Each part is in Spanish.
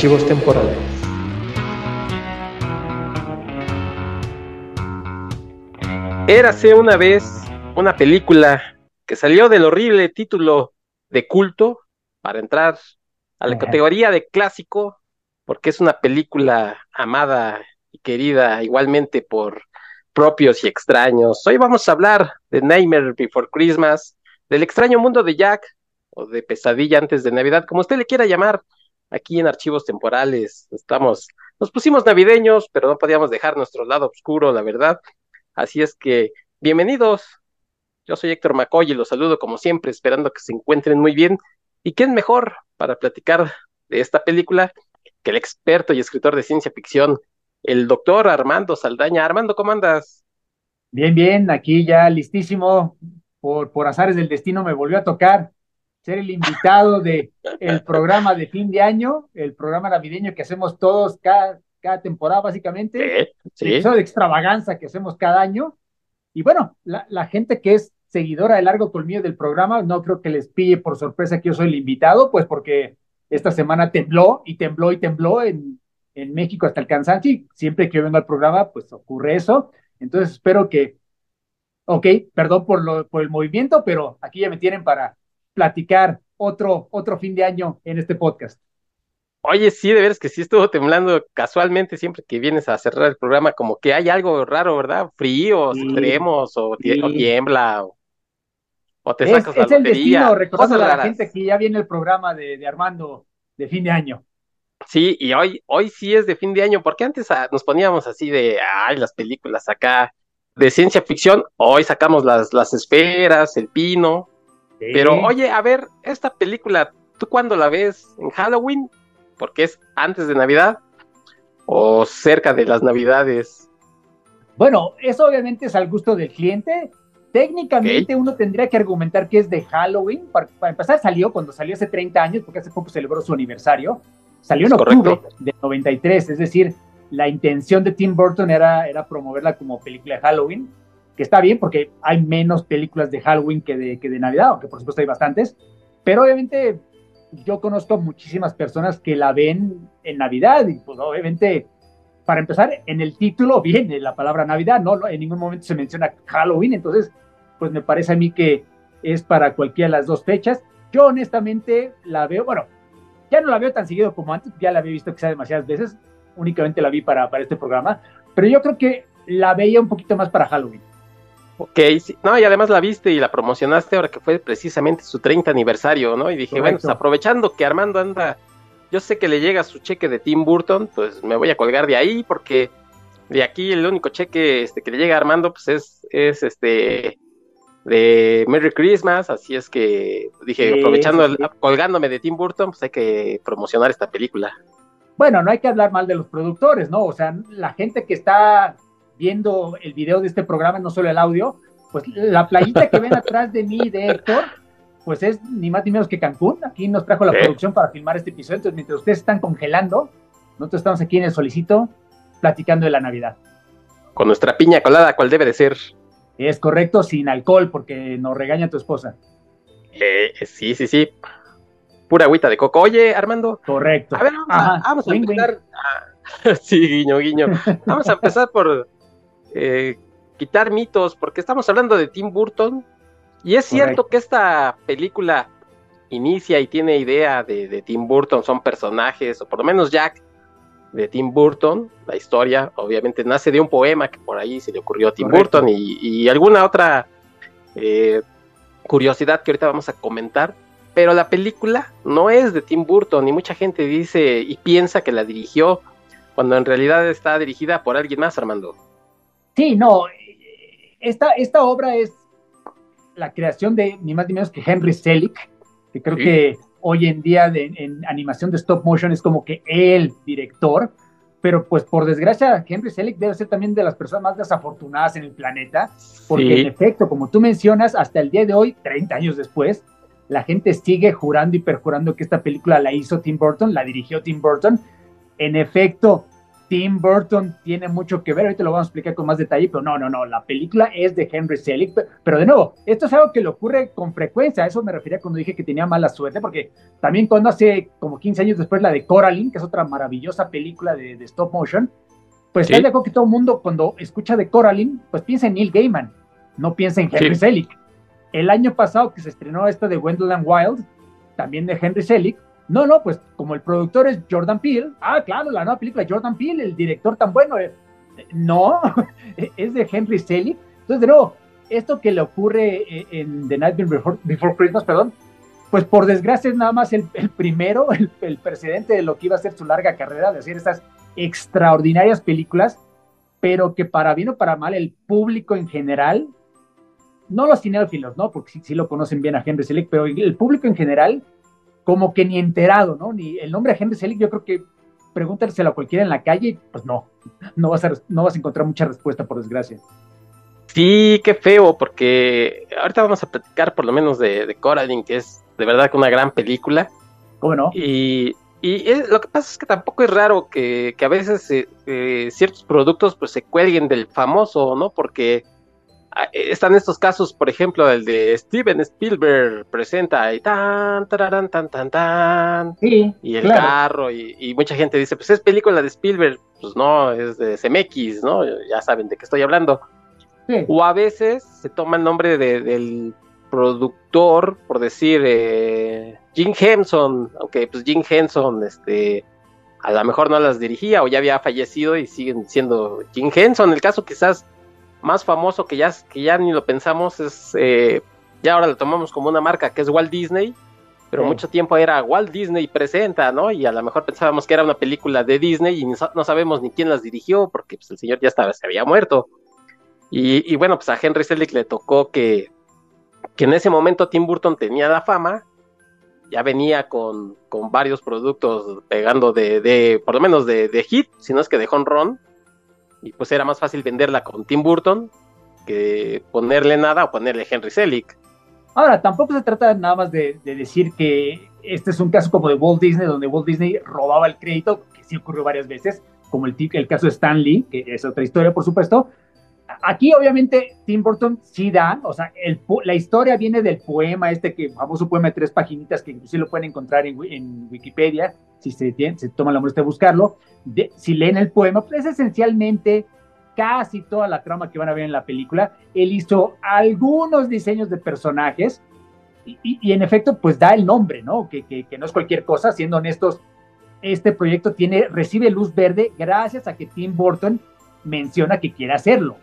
Archivos temporales. Érase una vez una película que salió del horrible título de culto para entrar a la categoría de clásico, porque es una película amada y querida igualmente por propios y extraños. Hoy vamos a hablar de Nightmare Before Christmas, del extraño mundo de Jack, o de Pesadilla antes de Navidad, como usted le quiera llamar, aquí en Archivos Temporales. Estamos, nos pusimos navideños, pero no podíamos dejar nuestro lado oscuro, la verdad. Así es que, bienvenidos. Yo soy Héctor McCoy y los saludo como siempre, esperando que se encuentren muy bien. ¿Y quién mejor para platicar de esta película que el experto y escritor de ciencia ficción, el doctor Armando Saldaña? Armando, ¿cómo andas? Bien, bien, aquí ya listísimo. Por, por azares del destino me volvió a tocar ser el invitado de el programa de fin de año, el programa navideño que hacemos todos cada, cada temporada, básicamente. Sí, El episodio de extravaganza que hacemos cada año. Y bueno, la, la, gente que es seguidora de largo colmillo del programa, no creo que les pille por sorpresa que yo soy el invitado, pues porque esta semana tembló y tembló y tembló en, en México hasta el cansancio y siempre que yo vengo al programa, pues ocurre eso. Entonces espero que, ok, perdón por, lo, por el movimiento, pero aquí ya me tienen para platicar otro, otro fin de año en este podcast. Oye, sí, de veras que sí estuvo temblando casualmente siempre que vienes a cerrar el programa, como que hay algo raro, ¿verdad? Frío, sí, extremos, o, sí. o tiembla, o, o, te sacas es, la es el destino, recordando a la gente que ya viene el programa de, de, Armando de fin de año. Sí, y hoy, hoy sí es de fin de año, porque antes ah, nos poníamos así de, ay, las películas acá de ciencia ficción, hoy sacamos las, las esferas, el pino, Sí. Pero oye, a ver, esta película, ¿tú cuándo la ves? ¿En Halloween? Porque es antes de Navidad o cerca de las Navidades. Bueno, eso obviamente es al gusto del cliente. Técnicamente okay. uno tendría que argumentar que es de Halloween. Para, para, empezar, salió cuando salió hace 30 años, porque hace poco celebró su aniversario. Salió en octubre de 93, es decir, la intención de Tim Burton era, era promoverla como película de Halloween que está bien porque hay menos películas de Halloween que de, que de Navidad, aunque por supuesto hay bastantes, pero obviamente yo conozco muchísimas personas que la ven en Navidad y pues obviamente, para empezar, en el título viene la palabra Navidad, no, en ningún momento se menciona Halloween, entonces pues me parece a mí que es para cualquiera de las dos fechas. Yo honestamente la veo, bueno, ya no la veo tan seguido como antes, ya la había visto quizá demasiadas veces, únicamente la vi para, para este programa, pero yo creo que la veía un poquito más para Halloween. Sí. no, y además la viste y la promocionaste ahora que fue precisamente su 30 aniversario, ¿no? Y dije, Correcto. bueno, pues aprovechando que Armando anda, yo sé que le llega su cheque de Tim Burton, pues me voy a colgar de ahí porque de aquí el único cheque este, que le llega a Armando, pues es, es este de Merry Christmas, así es que dije, sí, aprovechando, sí, sí. El, colgándome de Tim Burton, pues hay que promocionar esta película. Bueno, no hay que hablar mal de los productores, ¿no? O sea, la gente que está viendo el video de este programa, no solo el audio, pues la playita que ven atrás de mí, de Héctor, pues es ni más ni menos que Cancún. Aquí nos trajo la ¿Eh? producción para filmar este episodio. Entonces, mientras ustedes están congelando, nosotros estamos aquí en el solicito platicando de la Navidad. Con nuestra piña colada, cual debe de ser. Es correcto, sin alcohol, porque nos regaña tu esposa. Eh, sí, sí, sí. Pura agüita de coco. Oye, Armando. Correcto. A ver, vamos, Ajá. a, vamos a empezar. Wing. Sí, guiño, guiño. Vamos a empezar por eh, quitar mitos, porque estamos hablando de Tim Burton, y es cierto que esta película inicia y tiene idea de, de, Tim Burton, son personajes, o por lo menos Jack de Tim Burton, la historia obviamente nace de un poema que por ahí se le ocurrió a Tim Correcto. Burton y, y, alguna otra eh, curiosidad que ahorita vamos a comentar, pero la película no es de Tim Burton y mucha gente dice y piensa que la dirigió cuando en realidad está dirigida por alguien más, Armando. Sí, no, esta, esta obra es la creación de ni más ni menos que Henry Selick, que creo sí. que hoy en día de, en animación de stop motion es como que el director, pero pues por desgracia Henry Selick debe ser también de las personas más desafortunadas en el planeta, porque sí. en efecto, como tú mencionas, hasta el día de hoy, 30 años después, la gente sigue jurando y perjurando que esta película la hizo Tim Burton, la dirigió Tim Burton. En efecto, Tim Burton tiene mucho que ver, ahorita lo vamos a explicar con más detalle, pero no, no, no, la película es de Henry Selick, pero de nuevo, esto es algo que le ocurre con frecuencia, a eso me refería cuando dije que tenía mala suerte, porque también cuando hace como 15 años después la de Coraline, que es otra maravillosa película de, stop motion, pues sí. está que todo el mundo cuando escucha de Coraline, pues piensa en Neil Gaiman, no piensa en Henry Selick. El año pasado que se estrenó esta de Wendell and Wild, también de Henry Selick, no, no, pues como el productor es Jordan Peele, ah, claro, la nueva película de Jordan Peele, el director tan bueno, eh, no, es de Henry Selick. Entonces, de nuevo, esto que le ocurre eh, en The Night Before, Christmas, perdón, pues por desgracia es nada más el, primero, el, precedente de lo que iba a ser su larga carrera, de hacer estas extraordinarias películas, pero que para bien o para mal el público en general, no los cinéfilos, ¿no? Porque sí, sí lo conocen bien a Henry Selick, pero el público en general como que ni enterado, ¿no? Ni el nombre de Henry Selick, yo creo que pregúntaselo a cualquiera en la calle, pues no, no vas a, no vas a encontrar mucha respuesta, por desgracia. Sí, qué feo, porque ahorita vamos a platicar por lo menos de, de Coraline, que es de verdad una gran película. ¿Cómo no? Y, y lo que pasa es que tampoco es raro que, que a veces eh, eh, ciertos productos pues se cuelguen del famoso, ¿no? Porque están estos casos, por ejemplo, el de Steven Spielberg presenta y tan, tan, tan, tan, tan, y el carro, y, mucha gente dice, pues es película de Spielberg, pues no, es de CMX, ¿no? Ya saben de qué estoy hablando. O a veces se toma el nombre del productor, por decir, eh, Jim Henson, aunque pues Jim Henson, este, a lo mejor no las dirigía o ya había fallecido y siguen siendo Jim Henson. El caso quizás más famoso que ya, que ya ni lo pensamos es, eh, ya ahora lo tomamos como una marca que es Walt Disney, pero mucho tiempo era Walt Disney presenta, ¿no? Y a lo mejor pensábamos que era una película de Disney y no, sabemos ni quién las dirigió porque pues, el señor ya estaba, se había muerto. Y, bueno, pues a Henry Selick le tocó que, que en ese momento Tim Burton tenía la fama, ya venía con, con varios productos pegando de, de por lo menos de, de hit, si no es que de home run, y pues era más fácil venderla con Tim Burton que ponerle nada o ponerle Henry Selick. Ahora, tampoco se trata nada más de, decir que este es un caso como de Walt Disney, donde Walt Disney robaba el crédito, que sí ocurrió varias veces, como el, el caso de Stan Lee, que es otra historia, por supuesto. Aquí, obviamente, Tim Burton sí da, o sea, la historia viene del poema, este que famoso poema de tres paginitas, que inclusive lo pueden encontrar en, Wikipedia, si se, se toma la molestia de buscarlo si leen el poema, pues es esencialmente casi toda la trama que van a ver en la película. Él hizo algunos diseños de personajes y, en efecto, pues da el nombre, ¿no? Que, que, no es cualquier cosa, siendo honestos, este proyecto tiene, recibe luz verde gracias a que Tim Burton menciona que quiere hacerlo.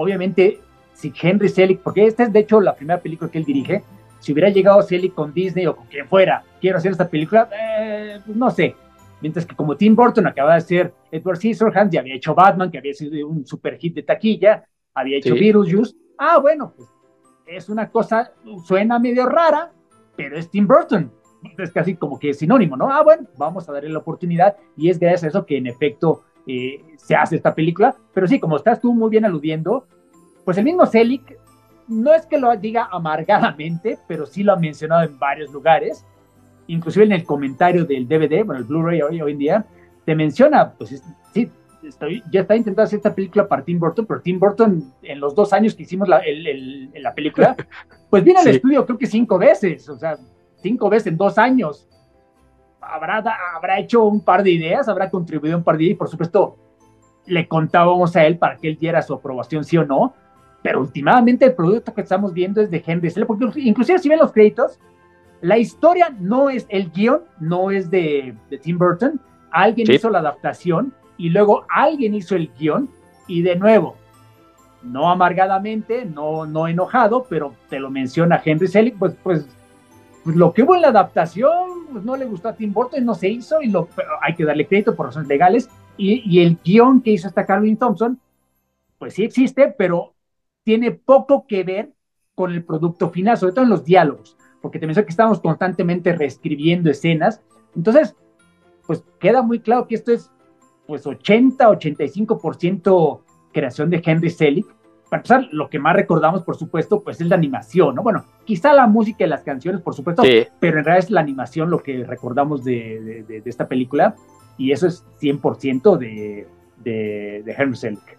Obviamente, si Henry Selick, porque esta es de hecho la primera película que él dirige, si hubiera llegado Selick con Disney o con quien fuera, quiero hacer esta película, eh, pues no sé, Mientras que como Tim Burton acaba de ser Edward Scissorhands, ya había hecho Batman, que había sido un super hit de taquilla, había hecho Beetlejuice. Ah, bueno, pues es una cosa, suena medio rara, pero es Tim Burton. Es casi como que es sinónimo, ¿no? Ah, bueno, vamos a darle la oportunidad y es gracias a eso que en efecto eh, se hace esta película. Pero sí, como estás tú muy bien aludiendo, pues el mismo Selick no es que lo diga amargadamente, pero sí lo ha mencionado en varios lugares inclusive en el comentario del DVD, bueno, el Blu-ray hoy, hoy en día, te menciona, pues sí, estoy, ya está intentando hacer esta película para Tim Burton, pero Tim Burton en los dos años que hicimos la, la película, pues viene al estudio creo que cinco veces, o sea, cinco veces en dos años. Habrá, habrá hecho un par de ideas, habrá contribuido un par de ideas y por supuesto le contábamos a él para que él diera su aprobación sí o no, pero últimamente el producto que estamos viendo es de Henry Selick, porque inclusive si ven los créditos, la historia no es, el guion no es de, Tim Burton, alguien hizo la adaptación y luego alguien hizo el guion y de nuevo, no amargadamente, no, no enojado, pero te lo menciona Henry Selick, pues, pues, pues lo que hubo en la adaptación pues no le gustó a Tim Burton, no se hizo y lo, hay que darle crédito por razones legales y, y el guion que hizo esta Carolyn Thompson, pues sí existe, pero tiene poco que ver con el producto final, sobre todo en los diálogos porque te mencioné que estamos constantemente reescribiendo escenas. Entonces, pues queda muy claro que esto es pues 80, 85% creación de Henry Selick. Para empezar, lo que más recordamos, por supuesto, pues es la animación, ¿no? Bueno, quizá la música y las canciones, por supuesto, pero en realidad es la animación lo que recordamos de, de, esta película y eso es 100% de, de, de Henry Selick.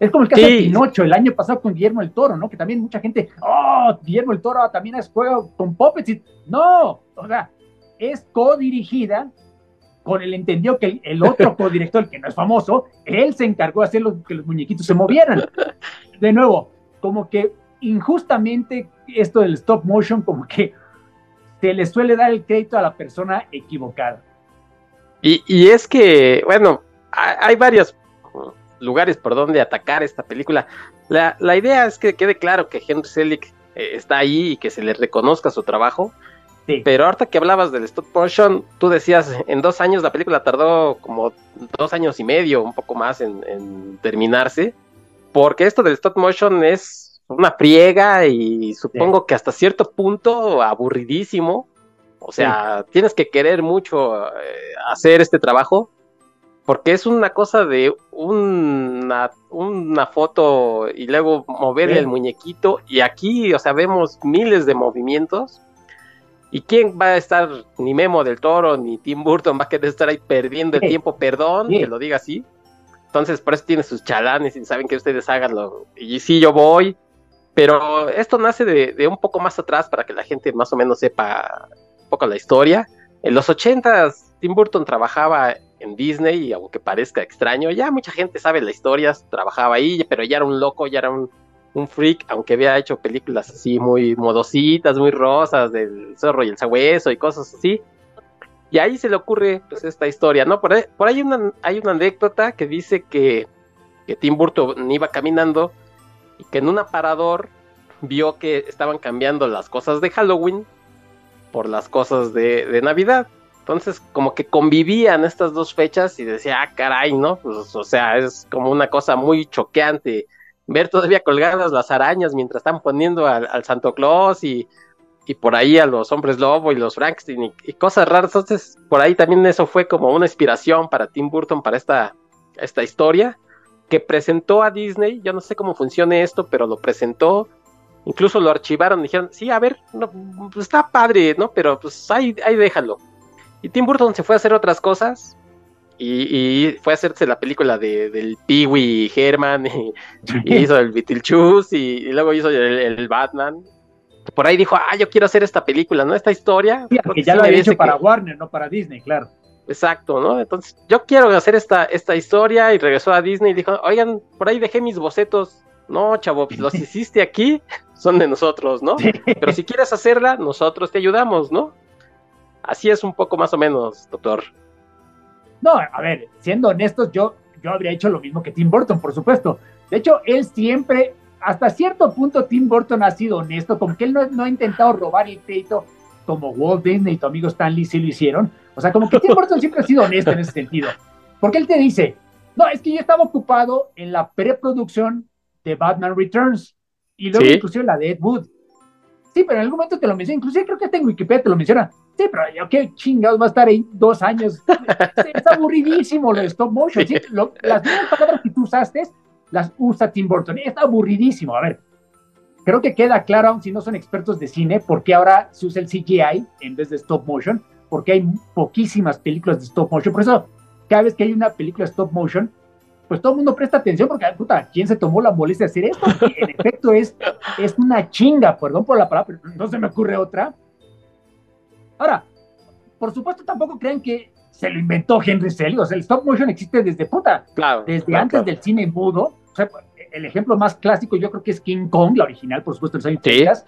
Es como el caso de Pinocho el año pasado con Guillermo el Toro, ¿no? Que también mucha gente, oh, Guillermo el Toro también ha jugado con puppets. No, o sea, es co-dirigida con el entendido que el, otro co-director, que no es famoso, él se encargó de hacer que los muñequitos se movieran. De nuevo, como que injustamente esto del stop motion, como que se le suele dar el crédito a la persona equivocada. Y, es que, bueno, hay, varios lugares por donde atacar esta película. La, idea es que quede claro que Henry Selick eh, está ahí y que se le reconozca su trabajo. Pero ahorita que hablabas del stop motion, tú decías, en dos años la película tardó como dos años y medio, un poco más en, terminarse, porque esto del stop motion es una friega y supongo que hasta cierto punto aburridísimo. O sea, tienes que querer mucho eh, hacer este trabajo porque es una cosa de una, una foto y luego mover el muñequito y aquí, o sea, vemos miles de movimientos ¿Y quién va a estar, ni Memo del Toro, ni Tim Burton va a querer estar ahí perdiendo el tiempo? Perdón que lo diga así. Entonces, por eso tiene sus chalanes y saben que ustedes háganlo. Y sí, yo voy. Pero esto nace de, un poco más atrás para que la gente más o menos sepa un poco la historia. En los ochentas, Tim Burton trabajaba en Disney y aunque parezca extraño, ya mucha gente sabe la historia, trabajaba ahí, pero ya era un loco, ya era un un freak, aunque había hecho películas así muy modositas, muy rosas, del zorro y el sabueso y cosas así. Y ahí se le ocurre pues esta historia, ¿no? Por ahí, por ahí una, hay una anécdota que dice que, que Tim Burton iba caminando y que en un aparador vio que estaban cambiando las cosas de Halloween por las cosas de, de Navidad. Entonces, como que convivían estas dos fechas y decía, ah, caray, ¿no? Pues, o sea, es como una cosa muy choqueante ver todavía colgadas las arañas mientras están poniendo al, Santo Claus y, por ahí a los hombres lobo y los Frankenstein y, cosas raras. Entonces, por ahí también eso fue como una inspiración para Tim Burton para esta, esta historia que presentó a Disney. Yo no sé cómo funcione esto, pero lo presentó. Incluso lo archivaron, dijeron, sí, a ver, pues está padre, ¿no? Pero pues ahí, ahí déjalo. Y Tim Burton se fue a hacer otras cosas, y, fue a hacerse la película de, del Pee-wee Herman y, hizo el Beetlejuice y, y luego hizo el, Batman. Por ahí dijo, ah, yo quiero hacer esta película, ¿no? Esta historia. que ya lo había hecho para Warner, no para Disney, claro. Exacto, ¿no? Entonces, yo quiero hacer esta, esta historia y regresó a Disney y dijo, oigan, por ahí dejé mis bocetos. No, chavo, pues, los hiciste aquí, son de nosotros, ¿no? Pero si quieres hacerla, nosotros te ayudamos, ¿no? Así es un poco más o menos, doctor. No, a ver, siendo honestos, yo, yo habría hecho lo mismo que Tim Burton, por supuesto. De hecho, él siempre, hasta cierto punto, Tim Burton ha sido honesto, como que él no, ha intentado robar el crédito como Walt Disney y tu amigo Stanley sí lo hicieron. O sea, como que Tim Burton siempre ha sido honesto en ese sentido. Porque él te dice, no, es que yo estaba ocupado en la preproducción de Batman Returns y luego inclusive la de Ed Wood. Sí, pero en algún momento te lo menciona, inclusive creo que hasta en Wikipedia te lo menciona. Sí, pero yo qué chingados va a estar ahí dos años. es aburridísimo lo de stop motion. las mismas palabras que tú usaste las usa Tim Burton. Es aburridísimo. A ver, creo que queda claro, aun si no son expertos de cine, por qué ahora se usa el CGI en vez de stop motion, porque hay poquísimas películas de stop motion. Por eso, cada vez que hay una película stop motion, pues todo el mundo presta atención porque, puta, ¿quién se tomó la molestia de hacer esto? en efecto es, es una chinga, perdón por la palabra, pero no se me ocurre otra Ahora, por supuesto, tampoco crean que se lo inventó Henry Selick. O sea, el stop motion existe desde puta, claro, desde antes del cine mudo. O sea, el ejemplo más clásico yo creo que es King Kong, la original, por supuesto, en los años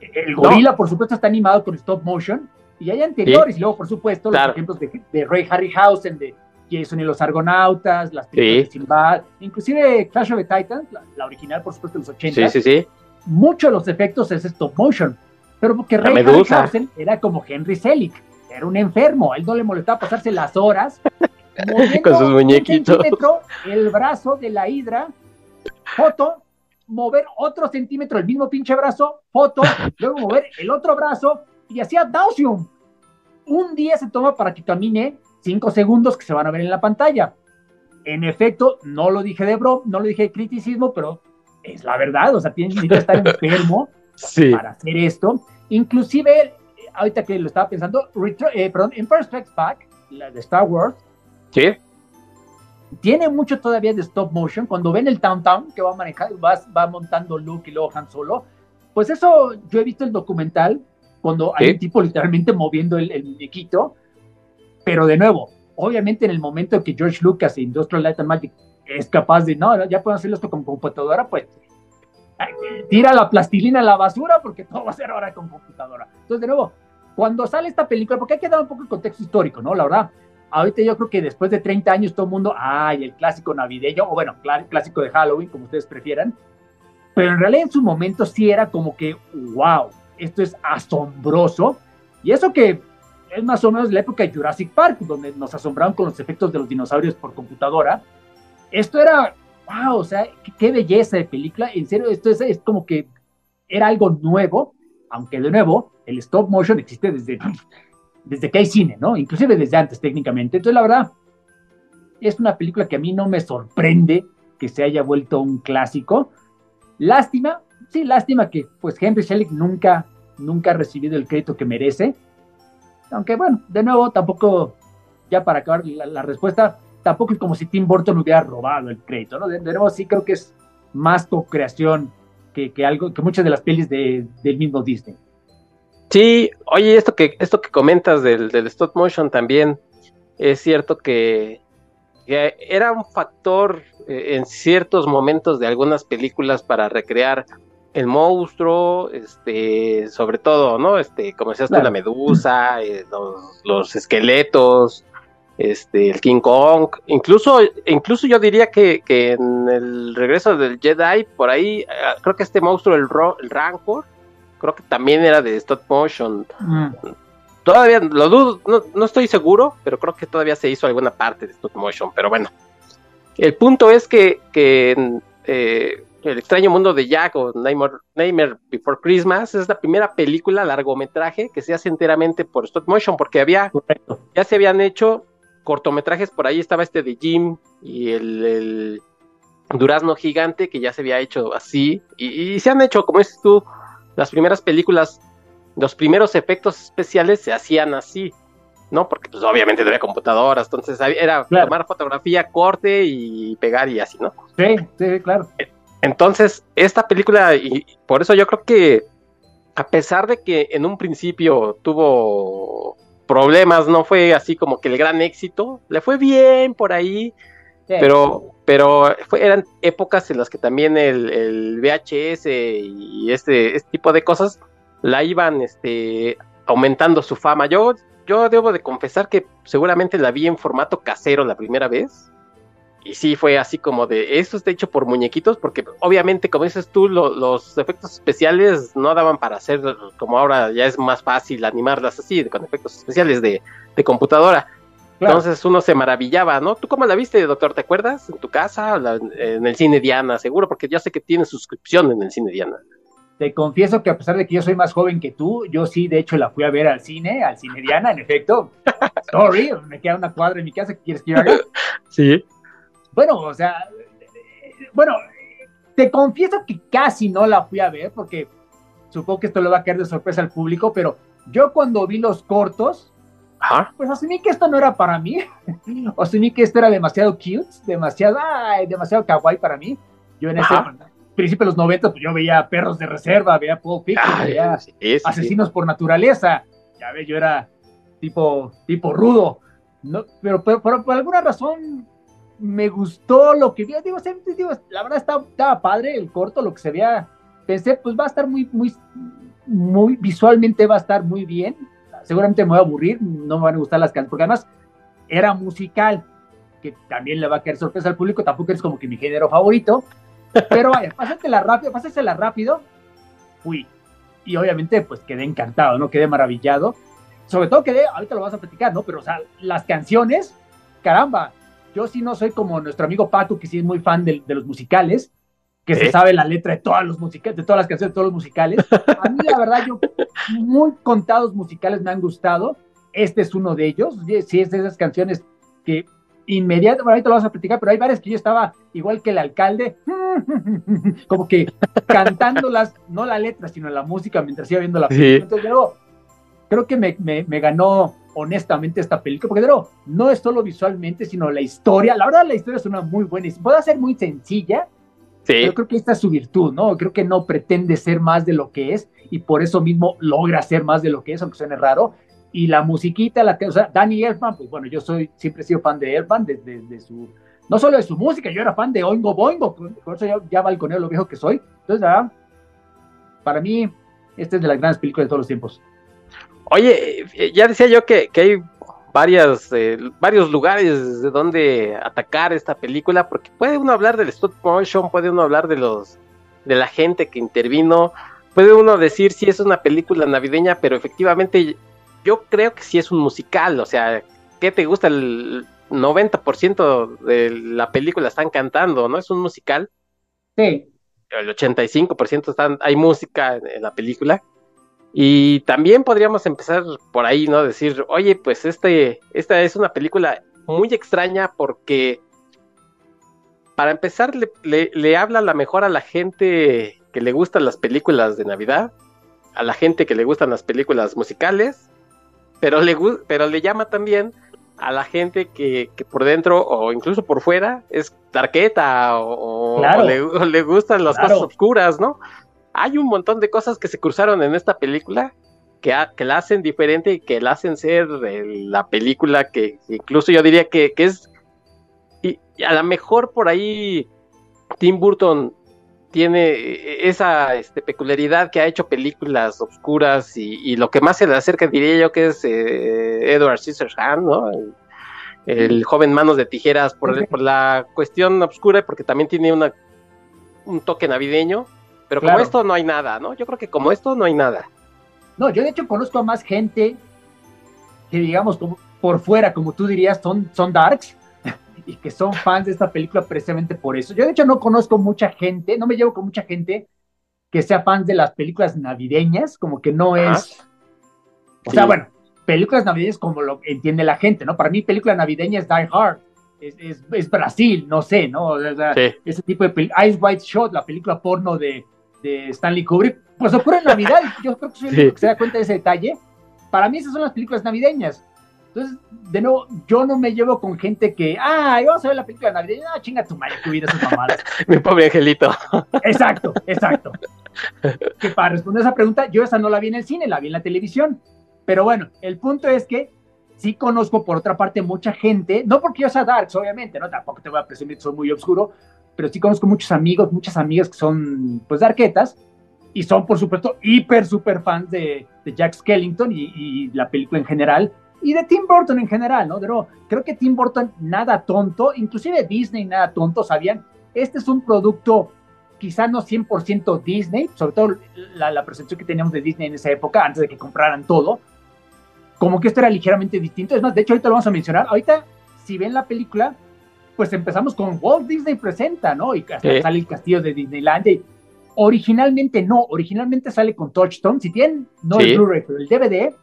El gorila, por supuesto, está animado con stop motion. Y hay anteriores, y luego, por supuesto, los ejemplos de, Ray Harryhausen, de Jason y los Argonautas, las películas de Sinbad, inclusive Clash of the Titans, la, original, por supuesto, en los 80. Sí, sí, sí. Muchos de los efectos es stop motion pero porque Ray Harryhausen era como Henry Selick, era un enfermo, a él no le molestaba pasarse las horas con sus muñequitos. el brazo de la hidra, foto, mover otro centímetro, el mismo pinche brazo, foto, luego mover el otro brazo y hacía Dausium. Un día se toma para que camine cinco segundos que se van a ver en la pantalla. En efecto, no lo dije de bro, no lo dije de criticismo, pero es la verdad, o sea, tienes que estar enfermo para hacer esto. Inclusive, ahorita que lo estaba pensando, eh, perdón, Empire Strikes Back, la de Star Wars. ¿Sí? tiene mucho todavía de stop motion. Cuando ven el Town Town que va, manejando, va, va montando Luke y luego Han Solo, pues eso yo he visto el documental cuando hay un tipo literalmente moviendo el, el, muñequito, pero de nuevo, obviamente en el momento que George Lucas e Industrial Light and Magic es capaz de, no, ya puedo hacerlo esto con computadora, pues tira la plastilina a la basura porque todo va a ser ahora con computadora. Entonces, de nuevo, cuando sale esta película, porque hay que dar un poco el contexto histórico, ¿no? La verdad, ahorita yo creo que después de 30 años todo el mundo, ay, el clásico navideño, o bueno, clásico de Halloween, como ustedes prefieran, pero en realidad en su momento sí era como que, wow, esto es asombroso, y eso que es más o menos la época de Jurassic Park, donde nos asombraron con los efectos de los dinosaurios por computadora, esto era, wow, o sea, qué, belleza de película, en serio, esto es, como que era algo nuevo, aunque de nuevo, el stop motion existe desde desde que hay cine, ¿no? Inclusive desde antes técnicamente. Entonces, la verdad, es una película que a mí no me sorprende que se haya vuelto un clásico. Lástima, sí, lástima que pues Henry Selick nunca, nunca ha recibido el crédito que merece. Aunque bueno, de nuevo, tampoco, ya para acabar la, respuesta, tampoco es como si Tim Burton hubiera robado el crédito, ¿no? De, nuevo, sí creo que es más co-creación que, que, algo, que muchas de las pelis de, del mismo Disney. Sí, oye, esto que, esto que comentas del, del stop motion también es cierto que, era un factor eh, en ciertos momentos de algunas películas para recrear el monstruo, este, sobre todo, ¿no? Este, como decías tú, la medusa, eh, los, esqueletos, este, el King Kong, incluso, incluso yo diría que, que en el regreso del Jedi, por ahí, eh, creo que este monstruo, el, el Rancor, creo que también era de stop motion. Mm. Todavía lo dudo, no, estoy seguro, pero creo que todavía se hizo alguna parte de stop motion. Pero bueno, el punto es que, que eh, El extraño mundo de Jack o Nightmare, Before Christmas es la primera película largometraje que se hace enteramente por stop motion, porque había, ya se habían hecho cortometrajes, por ahí estaba este de Jim y el, Durazno Gigante, que ya se había hecho así, y, y se han hecho, como dices tú, las primeras películas, los primeros efectos especiales se hacían así, ¿no? Porque pues obviamente no había computadoras, entonces era tomar fotografía, corte y pegar y así, ¿no? Sí, sí, claro. Entonces, esta película, y por eso yo creo que a pesar de que en un principio tuvo problemas, no fue así como que el gran éxito, le fue bien por ahí, pero, pero eran épocas en las que también el, VHS y este, este, tipo de cosas la iban este, aumentando su fama. Yo, yo debo de confesar que seguramente la vi en formato casero la primera vez. Y sí, fue así como de, eso está hecho por muñequitos, porque obviamente, como dices tú, los efectos especiales no daban para hacer, como ahora ya es más fácil animarlas así, con efectos especiales de, de computadora. Entonces uno se maravillaba, ¿no? ¿Tú cómo la viste, doctor? ¿Te acuerdas? ¿En tu casa? ¿En el cine Diana? Seguro, porque ya sé que tienes suscripción en el cine Diana. Te confieso que a pesar de que yo soy más joven que tú, yo sí, de hecho, la fui a ver al cine, al cine Diana, en efecto. Sorry, me queda una cuadra en mi casa, ¿qué quieres que yo haga? Sí. Bueno, o sea, bueno, te confieso que casi no la fui a ver, porque supongo que esto le va a caer de sorpresa al público, pero yo cuando vi los cortos, pues asumí que esto no era para mí. asumí que esto era demasiado cute, demasiado, ay, demasiado kawaii para mí. Yo en ese principio de los 90, pues yo veía perros de reserva, veía Pulp Fiction, veía asesinos por naturaleza. Ya ve, yo era tipo, tipo rudo. No, pero, por alguna razón me gustó lo que vi. Digo, digo la verdad estaba, estaba, padre el corto, lo que se veía. Pensé, pues va a estar muy, muy, muy, visualmente va a estar muy bien seguramente me voy a aburrir, no me van a gustar las canciones, porque además era musical, que también le va a caer sorpresa al público, tampoco es como que mi género favorito, pero vaya, pásatela rápido, pásatela rápido, fui. Y obviamente, pues quedé encantado, ¿no? Quedé maravillado. Sobre todo quedé, ahorita lo vas a platicar, ¿no? Pero, o sea, las canciones, caramba, yo sí no soy como nuestro amigo Paco, que sí es muy fan de, de los musicales, que se sabe la letra de todas los musicales, de todas las canciones de todos los musicales. A mí, la verdad, yo, muy contados musicales me han gustado. Este es uno de ellos. Sí, es de esas canciones que inmediatamente, bueno, ahorita lo vas a platicar, pero hay varias que yo estaba igual que el alcalde, como que cantándolas, no la letra, sino la música mientras iba viendo la película. Entonces, luego, creo que me, me, me, ganó honestamente esta película, porque no, no es solo visualmente, sino la historia. La verdad, la historia es una muy buena, puede ser muy sencilla, sí. pero creo que esta es su virtud, ¿no? Creo que no pretende ser más de lo que es y por eso mismo logra ser más de lo que es, aunque suene raro. Y la musiquita, la que, o sea, Danny Elfman, pues bueno, yo soy, siempre he sido fan de Elfman desde, desde su, no solo de su música, yo era fan de Oingo Boingo, por eso ya, ya balconeo lo viejo que soy. Entonces, ¿verdad? para mí, esta es de las grandes películas de todos los tiempos. Oye, eh, ya decía yo que, que hay varias, eh, varios lugares de donde atacar esta película, porque puede uno hablar del stop motion, puede uno hablar de los de la gente que intervino, puede uno decir si es una película navideña, pero efectivamente yo creo que sí es un musical, o sea, ¿qué te gusta? El 90% de la película están cantando, ¿no? Es un musical. Sí. El 85% están, hay música en la película. Y también podríamos empezar por ahí, ¿no? Decir, oye, pues este, esta es una película muy extraña porque, para empezar, le, le, le habla a la mejor a la gente que le gustan las películas de Navidad, a la gente que le gustan las películas musicales, pero le, pero le llama también a la gente que, que por dentro o incluso por fuera es tarqueta o, claro. o, le, o le, gustan las claro. cosas oscuras, ¿no? Hay un montón de cosas que se cruzaron en esta película que, la hacen diferente y que la hacen ser la película que incluso yo diría que, que es y, y, a lo mejor por ahí Tim Burton tiene esa este, peculiaridad que ha hecho películas oscuras y, y, lo que más se le acerca diría yo que es eh, Edward Scissorhands, ¿no? El, el, joven manos de tijeras por, por la cuestión oscura porque también tiene una, un toque navideño pero claro. como esto no hay nada, ¿no? Yo creo que como esto no hay nada. No, yo de hecho conozco a más gente que digamos como por fuera, como tú dirías, son, son darks y que son fans de esta película precisamente por eso. Yo de hecho no conozco mucha gente, no me llevo con mucha gente que sea fans de las películas navideñas, como que no Ajá. es... O sí. sea, bueno, películas navideñas como lo entiende la gente, ¿no? Para mí película navideña es Die Hard, es, es, es Brasil, no sé, ¿no? O sea, sí. Ese tipo de... Ice White Shot, la película porno de de Stanley Kubrick, pues ocurre en Navidad. Yo creo que soy el que se da cuenta de ese detalle. Para mí esas son las películas navideñas. Entonces, de nuevo, yo no me llevo con gente que, ah, vamos a ver la película navideña, ah, chinga tu madre que hubiera esas mamadas. Mi pobre angelito. Exacto, exacto. que para responder esa pregunta, yo esa no la vi en el cine, la vi en la televisión. Pero bueno, el punto es que sí conozco por otra parte mucha gente, no porque yo sea Darks, obviamente, no, tampoco te voy a presumir que soy muy oscuro, pero sí conozco muchos amigos, muchas amigas que son, pues, de arquetas y son, por supuesto, hiper, super fans de, de Jack Skellington y, y, la película en general y de Tim Burton en general, ¿no? Pero creo que Tim Burton, nada tonto, inclusive Disney, nada tonto, sabían, este es un producto quizá no 100% Disney, sobre todo la, la, percepción que teníamos de Disney en esa época, antes de que compraran todo, como que esto era ligeramente distinto. Es más, de hecho, ahorita lo vamos a mencionar. Ahorita, si ven la película, pues empezamos con Walt Disney Presenta, ¿no? Y hasta sí. sale el castillo de Disneylandia. Y originalmente no, originalmente sale con Touchstone. Si tienen, no sí. el Blu-ray, pero el DVD,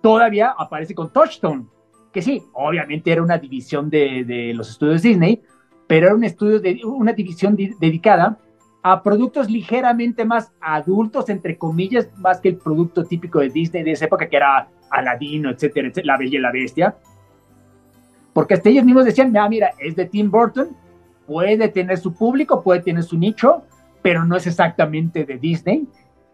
todavía aparece con Touchstone. Que sí, obviamente era una división de, de los estudios Disney, pero era un estudio de una división de, dedicada a productos ligeramente más adultos, entre comillas, más que el producto típico de Disney de esa época, que era Aladino, etcétera, etcétera, La Bella y la Bestia porque hasta ellos mismos decían, ah, mira, es de Tim Burton, puede tener su público, puede tener su nicho, pero no es exactamente de Disney.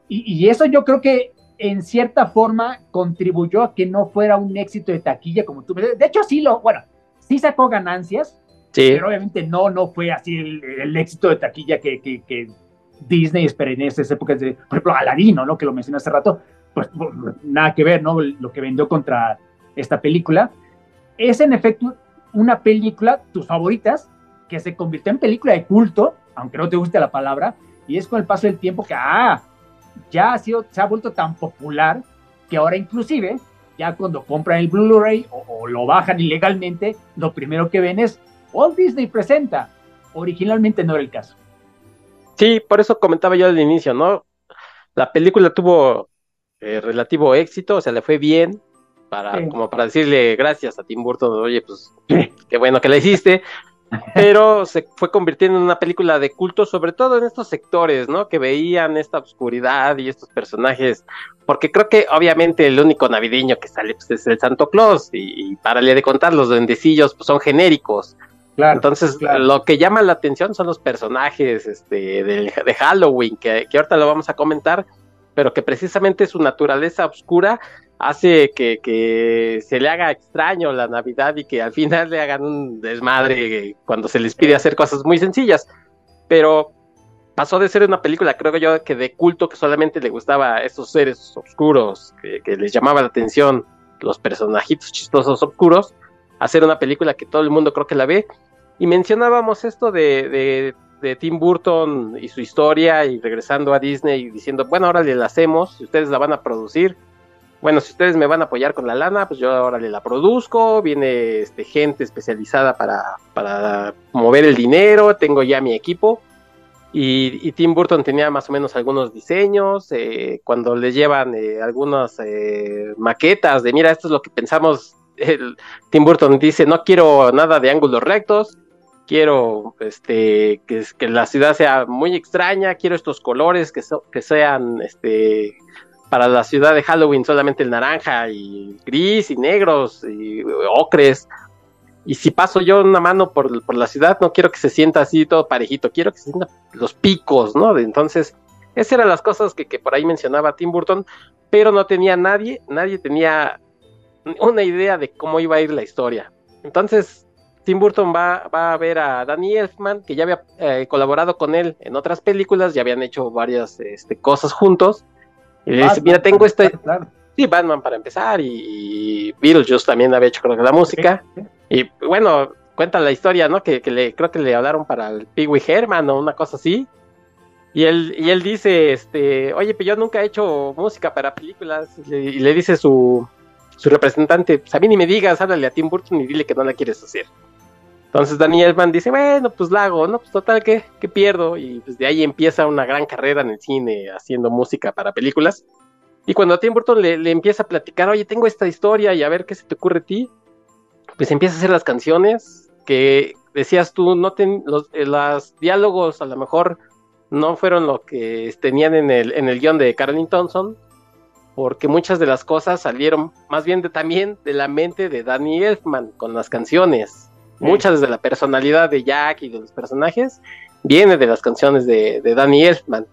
Y, y, eso yo creo que en cierta forma contribuyó a que no fuera un éxito de taquilla como tú. De hecho, sí lo, bueno, sí sacó ganancias, sí. pero obviamente no, no fue así el, el éxito de taquilla que, que, que Disney espera en esas épocas de, por ejemplo, Aladino, ¿no? Que lo mencioné hace rato, pues nada que ver, ¿no? Lo que vendió contra esta película es en efecto una película, tus favoritas, que se convirtió en película de culto, aunque no te guste la palabra, y es con el paso del tiempo que, ah, ya ha sido, se ha vuelto tan popular que ahora inclusive, ya cuando compran el Blu-ray o, lo bajan ilegalmente, lo primero que ven es Walt Disney presenta. Originalmente no era el caso. Sí, por eso comentaba yo al inicio, ¿no? La película tuvo eh, relativo éxito, o sea, le fue bien, para, sí. como para decirle gracias a Tim Burton, oye, pues qué bueno que la hiciste, pero se fue convirtiendo en una película de culto, sobre todo en estos sectores, ¿no? Que veían esta oscuridad y estos personajes, porque creo que obviamente el único navideño que sale pues, es el Santo Claus, y, y párale de contar, los duendecillos pues, son genéricos. Claro, Entonces, lo que llama la atención son los personajes este, de, de Halloween, que, que ahorita lo vamos a comentar, pero que precisamente su naturaleza oscura hace que, que, se le haga extraño la Navidad y que al final le hagan un desmadre cuando se les pide hacer cosas muy sencillas. Pero pasó de ser una película, creo yo, que de culto que solamente le gustaba a esos seres oscuros, que, les llamaba la atención los personajitos chistosos oscuros, a ser una película que todo el mundo creo que la ve. Y mencionábamos esto de, de, de Tim Burton y su historia y regresando a Disney y diciendo, bueno, ahora le la hacemos, ustedes la van a producir bueno, si ustedes me van a apoyar con la lana, pues yo ahora le la produzco, viene este, gente especializada para, para mover el dinero, tengo ya mi equipo. Y, Tim Burton tenía más o menos algunos diseños, eh, cuando le llevan eh, algunas eh, maquetas de, mira, esto es lo que pensamos, Tim Burton dice, no quiero nada de ángulos rectos, quiero este, que, la ciudad sea muy extraña, quiero estos colores que, que sean este, para la ciudad de Halloween solamente el naranja y gris y negros y ocres. Y si paso yo una mano por, la ciudad, no quiero que se sienta así todo parejito, quiero que se sienta los picos, ¿no? Entonces, esas eran las cosas que, por ahí mencionaba Tim Burton, pero no tenía nadie, nadie tenía una idea de cómo iba a ir la historia. Entonces, Tim Burton va, a ver a Danny Elfman, que ya había eh, colaborado con él en otras películas, ya habían hecho varias este, cosas juntos, y le dice, mira, tengo este... Sí, Batman para empezar, y, Beetlejuice también había hecho creo que la música. Y bueno, cuenta la historia, ¿no? Que, le, creo que le hablaron para el Pee Wee Herman o una cosa así. Y él, y él dice, este, oye, pero yo nunca he hecho música para películas. Y le, dice su, su representante, pues a mí ni me digas, háblale a Tim Burton y dile que no la quieres hacer. Entonces Daniel Elfman dice, bueno, pues la hago, ¿no? Pues total, ¿qué, ¿qué pierdo? Y pues de ahí empieza una gran carrera en el cine haciendo música para películas. Y cuando a Tim Burton le, empieza a platicar, oye, tengo esta historia y a ver qué se te ocurre a ti, pues empieza a hacer las canciones que decías tú, no ten, los, eh, diálogos a lo mejor no fueron lo que tenían en el, en el guion de Carolyn Thompson, porque muchas de las cosas salieron más bien de, también de la mente de Danny Elfman con las canciones. Muchas de la personalidad de Jack y de los personajes viene de las canciones de, Danny Elfman.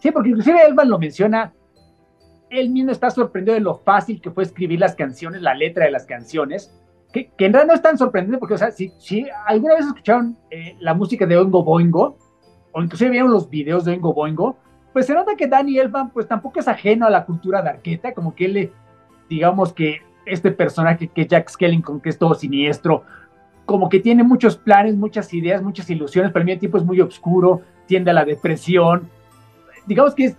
Sí, porque inclusive Elfman lo menciona, él mismo está sorprendido de lo fácil que fue escribir las canciones, la letra de las canciones, que, en realidad no es tan sorprendente porque, o sea, si, si alguna vez escucharon eh, la música de Oingo Boingo, o inclusive vieron los videos de Oingo Boingo, pues se nota que Danny Elfman pues tampoco es ajeno a la cultura de Arqueta, como que él, digamos que este personaje que Jack Skellington, que es todo siniestro, como que tiene muchos planes, muchas ideas, muchas ilusiones, pero al mismo tiempo es muy oscuro, tiende a la depresión. Digamos que es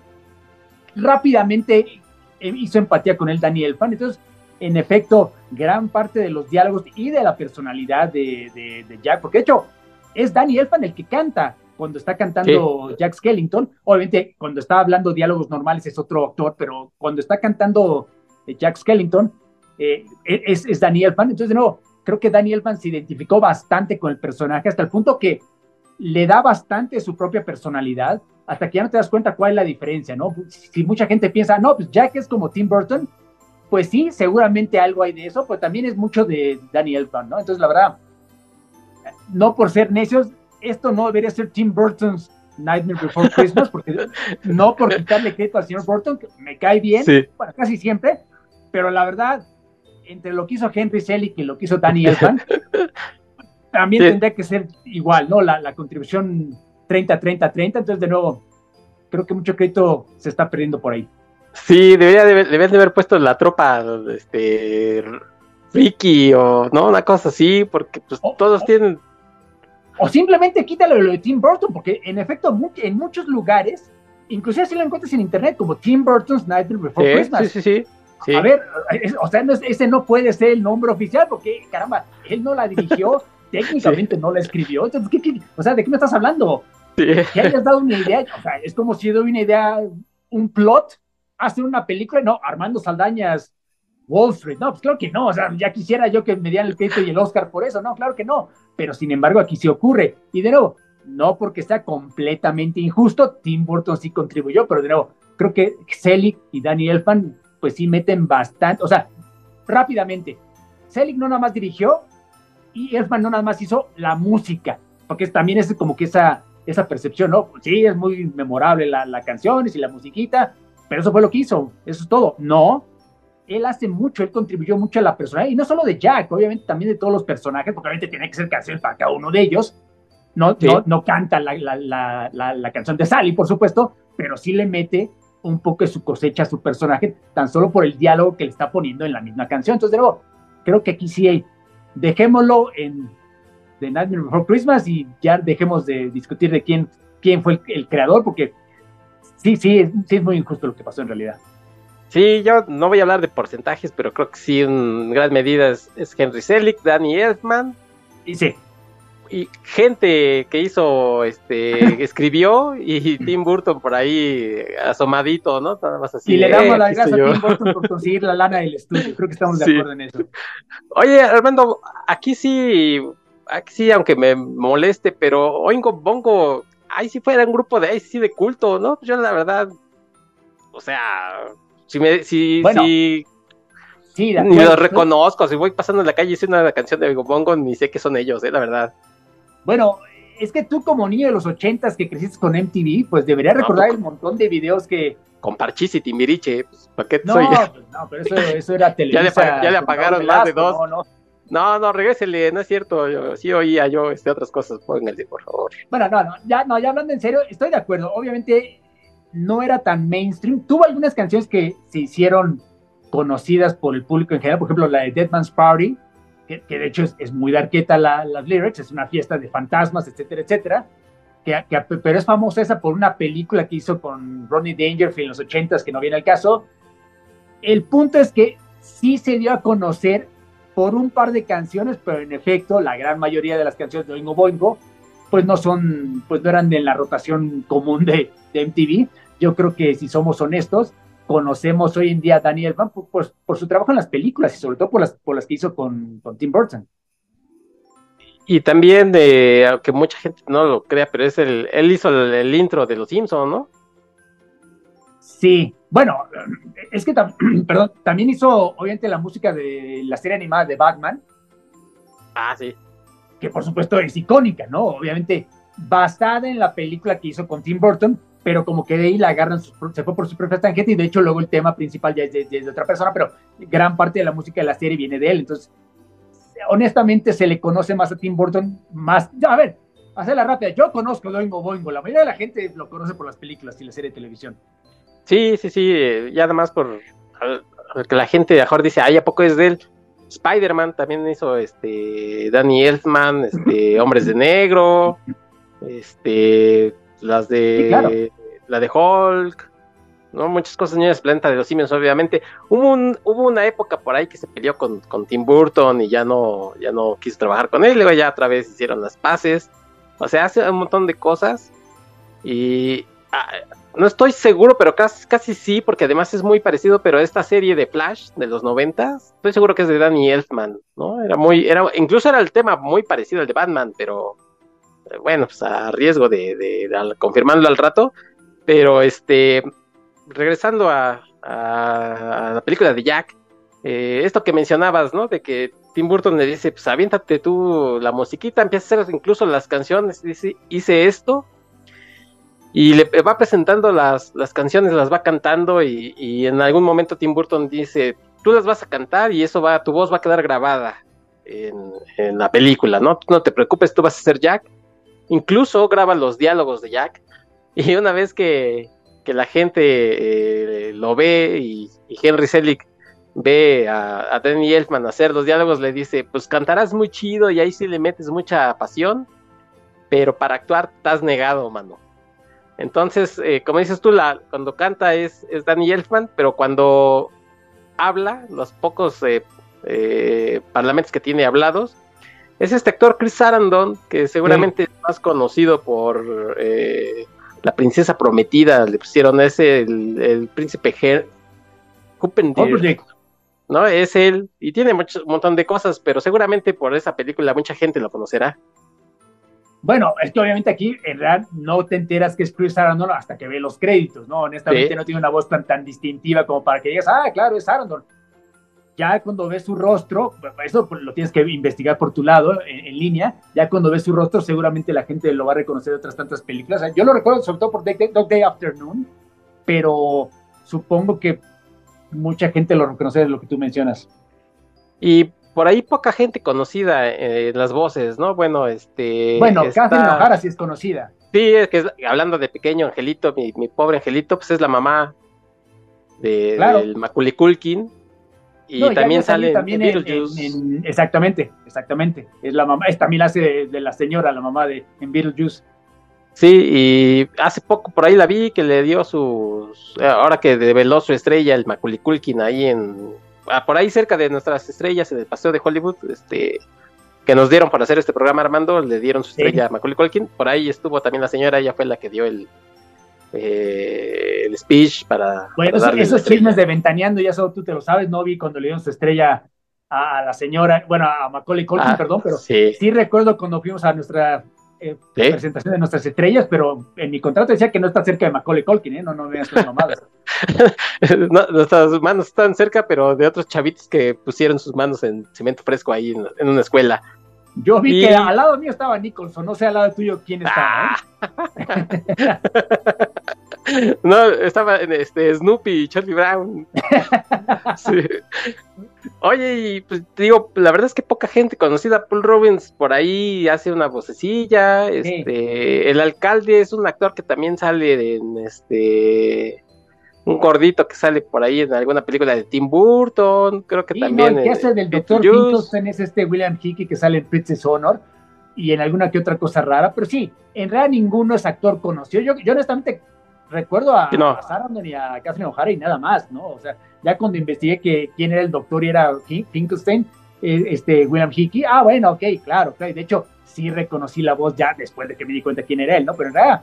rápidamente hizo empatía con él Daniel Fan. Entonces, en efecto, gran parte de los diálogos y de la personalidad de, Jack, porque de hecho es Daniel Fan el que canta cuando está cantando Jack Skellington. Obviamente, cuando está hablando diálogos normales es otro actor, pero cuando está cantando Jack Skellington, eh, es, es, Daniel Fan. Entonces, de nuevo, creo que Daniel Elfman se identificó bastante con el personaje hasta el punto que le da bastante su propia personalidad, hasta que ya no te das cuenta cuál es la diferencia, ¿no? Si mucha gente piensa, no, pues Jack es como Tim Burton, pues sí, seguramente algo hay de eso, pero también es mucho de Daniel Elfman, ¿no? Entonces, la verdad, no por ser necios, esto no debería ser Tim Burton's Nightmare Before Christmas, porque no por quitarle crédito al señor Burton, que me cae bien, bueno, casi siempre, pero la verdad, entre lo que hizo Henry Selick y lo que hizo Danny Elfman, también tendría que ser igual, ¿no? La, contribución 30-30-30, entonces de nuevo, creo que mucho crédito se está perdiendo por ahí. Sí, debería de, de haber puesto la tropa, este, Ricky o, ¿no? Una cosa así, porque pues todos tienen... O simplemente quítalo lo de Tim Burton, porque en efecto, en muchos lugares, inclusive si lo encuentras en internet, como Tim Burton's Nightmare Before Christmas. Sí, sí, sí. A ver, o sea, ese no puede ser el nombre oficial porque, caramba, él no la dirigió, técnicamente no la escribió. Entonces, ¿qué, o sea, ¿de qué me estás hablando? Que hayas dado una idea, o sea, es como si doy una idea, un plot, hace una película, no, Armando Saldañas Wall Street. No, pues claro que no, o sea, ya quisiera yo que me dieran el crédito y el Oscar por eso, no, claro que no, pero sin embargo aquí sí ocurre. Y de nuevo, no porque sea completamente injusto, Tim Burton sí contribuyó, pero de nuevo, creo que Selig y Danny Elfman pues sí meten bastante, o sea, rápidamente, Selig no nada más dirigió y Elfman no nada más hizo la música, porque también es como que esa, esa percepción, ¿no? Sí, es muy memorable la, la canción y la musiquita, pero eso fue lo que hizo, eso es todo. No, él hace mucho, él contribuyó mucho a la personalidad, y no solo de Jack, obviamente también de todos los personajes, porque obviamente tiene que ser canciones para cada uno de ellos. No, no, no, canta la, la, la, la, canción de Sally, por supuesto, pero sí le mete un poco de su cosecha su personaje, tan solo por el diálogo que le está poniendo en la misma canción. Entonces, de nuevo, creo que aquí sí hay, dejémoslo en The Nightmare Before Christmas y ya dejemos de discutir de quién, quién fue el, el creador, porque sí, sí, sí es muy injusto lo que pasó en realidad. Sí, yo no voy a hablar de porcentajes, pero creo que sí, en gran medida es, es Henry Selick, Danny Elfman. Y sí. Y gente que hizo, este, escribió, y Tim Burton por ahí asomadito, ¿no? Nada más así. Y le damos eh, las gracias a Tim Burton por conseguir la lana del estudio. Creo que estamos de sí. acuerdo en eso. Oye, Armando, aquí sí, aquí sí, aunque me moleste, pero Oingo Bongo, ahí sí fuera un grupo de ahí sí de culto, ¿no? Yo la verdad, o sea, si me, si, bueno, si sí, ni los reconozco, si voy pasando en la calle y hice una canción de Bongo, ni sé que son ellos, eh, la verdad. Bueno, es que tú como niño de los ochentas que creciste con MTV, pues deberías no, recordar el montón de videos que... Con Parchis y Timbiriche, pues, ¿para qué no, soy? Pues, no, pero eso, eso era Televisa. ya, le, ya le apagaron más de dos. No, no. No, no, regrésele, no es cierto, yo sí oía yo este, otras cosas, pónganle, por favor. Bueno, no, no, ya, no, ya hablando en serio, estoy de acuerdo, obviamente no era tan mainstream, tuvo algunas canciones que se hicieron conocidas por el público en general, por ejemplo la de Dead Man's Party, que, que de hecho es, es muy darqueta la, las lyrics, es una fiesta de fantasmas, etcétera, etcétera, que, que, pero es famosa esa por una película que hizo con Ronnie Dangerfield en los ochentas, que no viene al caso. El punto es que sí se dio a conocer por un par de canciones, pero en efecto la gran mayoría de las canciones de Oingo Boingo pues no son, pues no eran de la rotación común de MTV. Yo creo que si somos honestos, conocemos hoy en día a Daniel Van por, por, por, su trabajo en las películas y sobre todo por las, por las que hizo con, con Tim Burton. Y también de, aunque mucha gente no lo crea, pero es el, él hizo el, el intro de Los Simpsons, ¿no? Sí, bueno, es que perdón, también hizo obviamente la música de la serie animada de Batman. Ah, sí. Que por supuesto es icónica, ¿no? Obviamente basada en la película que hizo con Tim Burton, pero como que de ahí la agarran, se fue por su propia tangente y de hecho luego el tema principal ya es de, otra persona, pero gran parte de la música de la serie viene de él. Entonces, honestamente se le conoce más a Tim Burton, más, a ver, hacerla rápida, yo conozco Doingo Boingo, la mayoría de la gente lo conoce por las películas y la serie de televisión. Sí, sí, sí, ya nada más por que la gente de mejor dice, ay, ¿a poco es de él? Spider-Man también hizo este Danny Elfman, este Hombres de Negro, este las de sí, claro. la de Hulk, ¿no? Muchas cosas niñas planta de los simios, obviamente. Hubo un, hubo una época por ahí que se peleó con, con Tim Burton y ya no, ya no quiso trabajar con él, luego ya otra vez hicieron las paces. O sea, hace un montón de cosas. Y ah, no estoy seguro, pero casi, casi sí, porque además es muy parecido, pero esta serie de Flash de los 90, estoy seguro que es de Danny Elfman, ¿no? Era muy, era, incluso era el tema muy parecido al de Batman, pero bueno, pues a riesgo de, de, de confirmarlo al rato, pero este, regresando a, la película de Jack, eh, esto que mencionabas, ¿no? De que Tim Burton le dice, pues aviéntate tú la musiquita, empieza a hacer incluso las canciones, dice, hice esto, y le va presentando las, las canciones, las va cantando y, en algún momento Tim Burton dice, tú las vas a cantar y eso va, tu voz va a quedar grabada en la película, ¿no? No te preocupes, tú vas a ser Jack. Incluso graba los diálogos de Jack y una vez que, que la gente eh, lo ve y, Henry Selick ve a, Danny Elfman hacer los diálogos, le dice, pues cantarás muy chido y ahí sí le metes mucha pasión, pero para actuar estás negado, mano. Entonces, eh, como dices tú, cuando canta es, es, Danny Elfman, pero cuando habla, los pocos eh, parlamentos que tiene hablados, es este actor Chris Sarandon, que seguramente sí. es más conocido por eh, La Princesa Prometida, le pusieron ese, el, el príncipe Her Huppendorf. ¿no? Es él y tiene mucho, un montón de cosas, pero seguramente por esa película mucha gente lo conocerá. Bueno, es que obviamente aquí en realidad no te enteras que es Chris Sarandon hasta que ve los créditos, ¿no? Honestamente no tiene una voz tan, tan distintiva como para que digas, ah, claro, es Sarandon. Ya cuando ves su rostro, eso lo tienes que investigar por tu lado, en, línea, ya cuando ves su rostro seguramente la gente lo va a reconocer de otras tantas películas. yo lo recuerdo sobre todo por Dog Day Afternoon, pero supongo que mucha gente lo reconoce de lo que tú mencionas. Y por ahí poca gente conocida en las voces, ¿no? Bueno, este. Bueno, está... Catherine O'Hara sí es conocida. Sí, es que hablando de pequeño Angelito, mi, pobre Angelito, pues es la mamá de, del Macaulay Culkin. Y también sale también en, exactamente, exactamente. Es la mamá, es, también hace de, la señora, la mamá de en Beetlejuice. Sí, y hace poco por ahí la vi que le dio sus. Ahora que develó su estrella, el Macaulay Culkin, ahí en Ah, por ahí cerca de nuestras estrellas, en el paseo de Hollywood, este, que nos dieron para hacer este programa Armando, le dieron su estrella a Macaulay Culkin. Por ahí estuvo también la señora, ella fue la que dio el, eh, el speech para. Bueno, esos chismes de ventaneando, ya solo tú te lo sabes, no vi cuando le dieron su estrella a, la señora, bueno, a Macaulay Culkin, ah, perdón, pero sí. sí recuerdo cuando fuimos a nuestra eh, presentación de nuestras estrellas, pero en mi contrato decía que no está cerca de Macaulay Culkin, ¿eh? No, no veas sus mamadas. nuestras manos están cerca, pero de otros chavitos que pusieron sus manos en cemento fresco ahí en, una escuela. Yo vi que al lado mío estaba Nicholson, no sé al lado tuyo quién estaba. ¿eh? no, estaba este, Snoopy y Charlie Brown. sí. Oye, y pues digo, la verdad es que poca gente conocida. Paul Robbins por ahí hace una vocecilla. Este, el alcalde es un actor que también sale en este un gordito que sale por ahí en alguna película de Tim Burton, creo que también. el que hace del Doctor Finkelstein es este William Hickey que sale en Princess Honor y en alguna que otra cosa rara, pero sí, en realidad ninguno es actor conocido. Yo, yo honestamente recuerdo a, a Sarandon y a Catherine O'Hara y nada más, ¿no? O sea, ya cuando investigué que quién era el doctor y era Finkelstein, eh, este William Hickey, ah, bueno, ok, claro, claro. De hecho, sí reconocí la voz ya después de que me di cuenta quién era él, ¿no? Pero en realidad,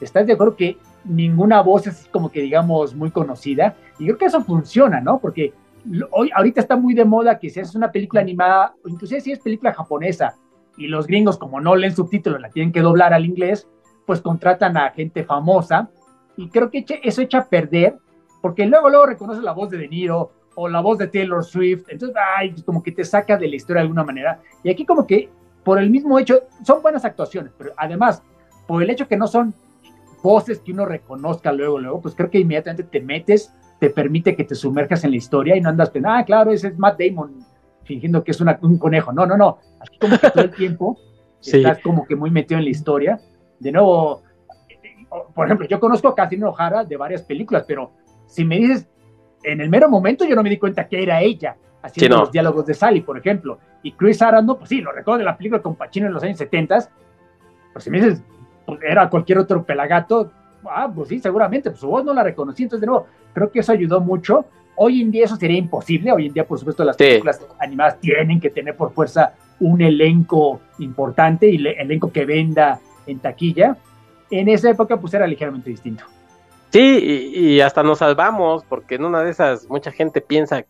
¿estás de acuerdo que ninguna voz es como que digamos muy conocida? Y creo que eso funciona, ¿no? Porque hoy, ahorita está muy de moda que si es una película animada, o inclusive si es película japonesa, y los gringos como no leen subtítulos, la tienen que doblar al inglés, pues contratan a gente famosa y creo que eso echa a perder, porque luego, luego reconoce la voz de De Niro o la voz de Taylor Swift, entonces, ay, como que te saca de la historia de alguna manera. Y aquí como que, por el mismo hecho, son buenas actuaciones, pero además, por el hecho que no son voces que uno reconozca luego, luego, pues creo que inmediatamente te metes, te permite que te sumerjas en la historia y no andas pensando, ah, claro, ese es Matt Damon fingiendo que es un conejo. No, no, no. Aquí como que todo el tiempo estás como que muy metido en la historia. De nuevo, por ejemplo, yo conozco a Catherine O'Hara de varias películas, pero si me dices, en el mero momento yo no me di cuenta que era ella haciendo los diálogos de Sally, por ejemplo. Y Chris Sarandon, pues sí, lo recuerdo de la película con Pacino en los años 70, pero si me dices, era cualquier otro pelagato, ah, pues sí, seguramente, pues su voz no la reconocí, entonces de nuevo, creo que eso ayudó mucho. Hoy en día eso sería imposible, hoy en día por supuesto las películas animadas tienen que tener por fuerza un elenco importante y el elenco que venda en taquilla, en esa época pues era ligeramente distinto. Sí, y, hasta nos salvamos, porque en una de esas mucha gente piensa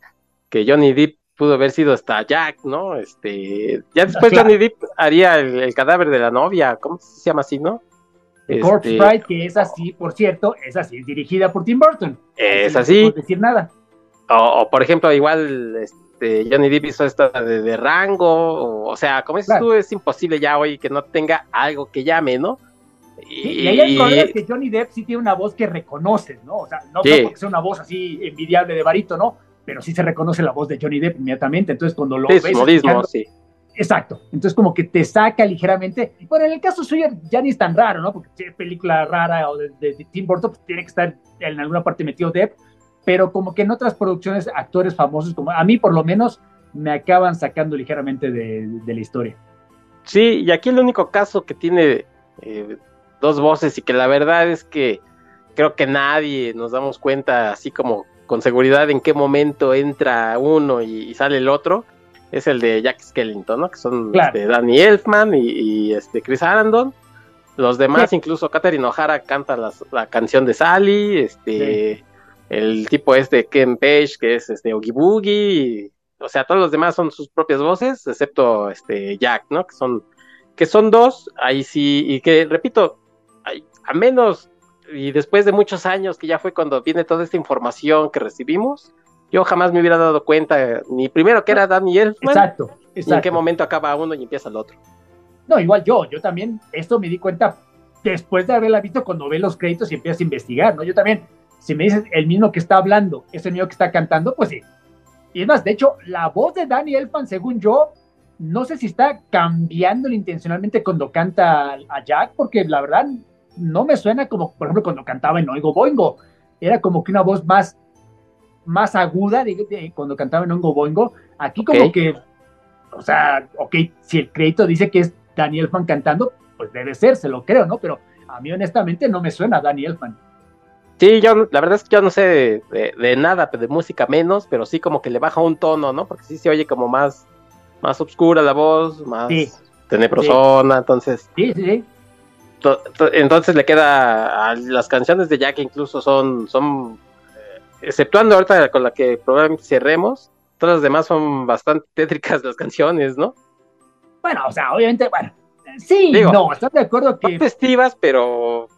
que Johnny Depp pudo haber sido hasta Jack, ¿no? Este, ya después Johnny Depp haría el, cadáver de la novia, ¿cómo se llama así, no? Corpse este, Bride, que es así, por cierto, es así, dirigida por Tim Burton. Es así. No decir nada. O, por ejemplo, igual este, Johnny Depp hizo esta de, rango, o, sea, como dices tú, es imposible ya hoy que no tenga algo que llame, ¿no? Y, ahí hay cosas que Johnny Depp sí tiene una voz que reconoces, ¿no? O sea, no creo porque sea una voz así envidiable de varito, ¿no? Pero sí se reconoce la voz de Johnny Depp inmediatamente. Entonces, cuando lo ves. sí. Exacto. Entonces, como que te saca ligeramente. Bueno, en el caso suyo ya ni es tan raro, ¿no? Porque si es película rara o de, Tim Burton, pues tiene que estar en alguna parte metido Depp. Pero como que en otras producciones, actores famosos, como a mí por lo menos, me acaban sacando ligeramente de, la historia. Sí, y aquí el único caso que tiene eh, dos voces y que la verdad es que creo que nadie nos damos cuenta así como con seguridad en qué momento entra uno y, sale el otro, es el de Jack Skellington, ¿no? Que son este, Danny Elfman y, este Chris Arandon. Los demás, incluso Katherine O'Hara canta la canción de Sally, este el tipo este Ken Page, que es este Oogie Boogie, o sea, todos los demás son sus propias voces, excepto este Jack, ¿no? Que son, que son dos, ahí sí, y que repito, a menos y después de muchos años, que ya fue cuando viene toda esta información que recibimos, yo jamás me hubiera dado cuenta, ni primero que era Daniel, exacto, exacto. en qué momento acaba uno y empieza el otro. No, igual yo, yo también, esto me di cuenta después de haberla visto cuando ve los créditos y empiezas a investigar, ¿no? Yo también, si me dices el mismo que está hablando, es el mismo que está cantando, pues sí. Y es más, de hecho, la voz de Danny Elfman, según yo, no sé si está cambiando intencionalmente cuando canta a Jack, porque la verdad no me suena como, por ejemplo, cuando cantaba en Oigo Boingo. Era como que una voz más, más aguda de, cuando cantaba en Oigo Boingo. Aquí como que, o sea, ok, si el crédito dice que es Daniel Fan cantando, pues debe ser, se lo creo, ¿no? Pero a mí honestamente no me suena Daniel Fan. Sí, yo la verdad es que yo no sé de, nada, de música menos, pero sí como que le baja un tono, ¿no? Porque sí se oye como más, más oscura la voz, más sí, tenebrosona, entonces. Sí, sí, sí entonces le queda a las canciones de Jack incluso son son eh, exceptuando ahorita con la que probablemente cerremos todas las demás son bastante tétricas las canciones no bueno o sea obviamente bueno sí no estás de acuerdo que festivas pero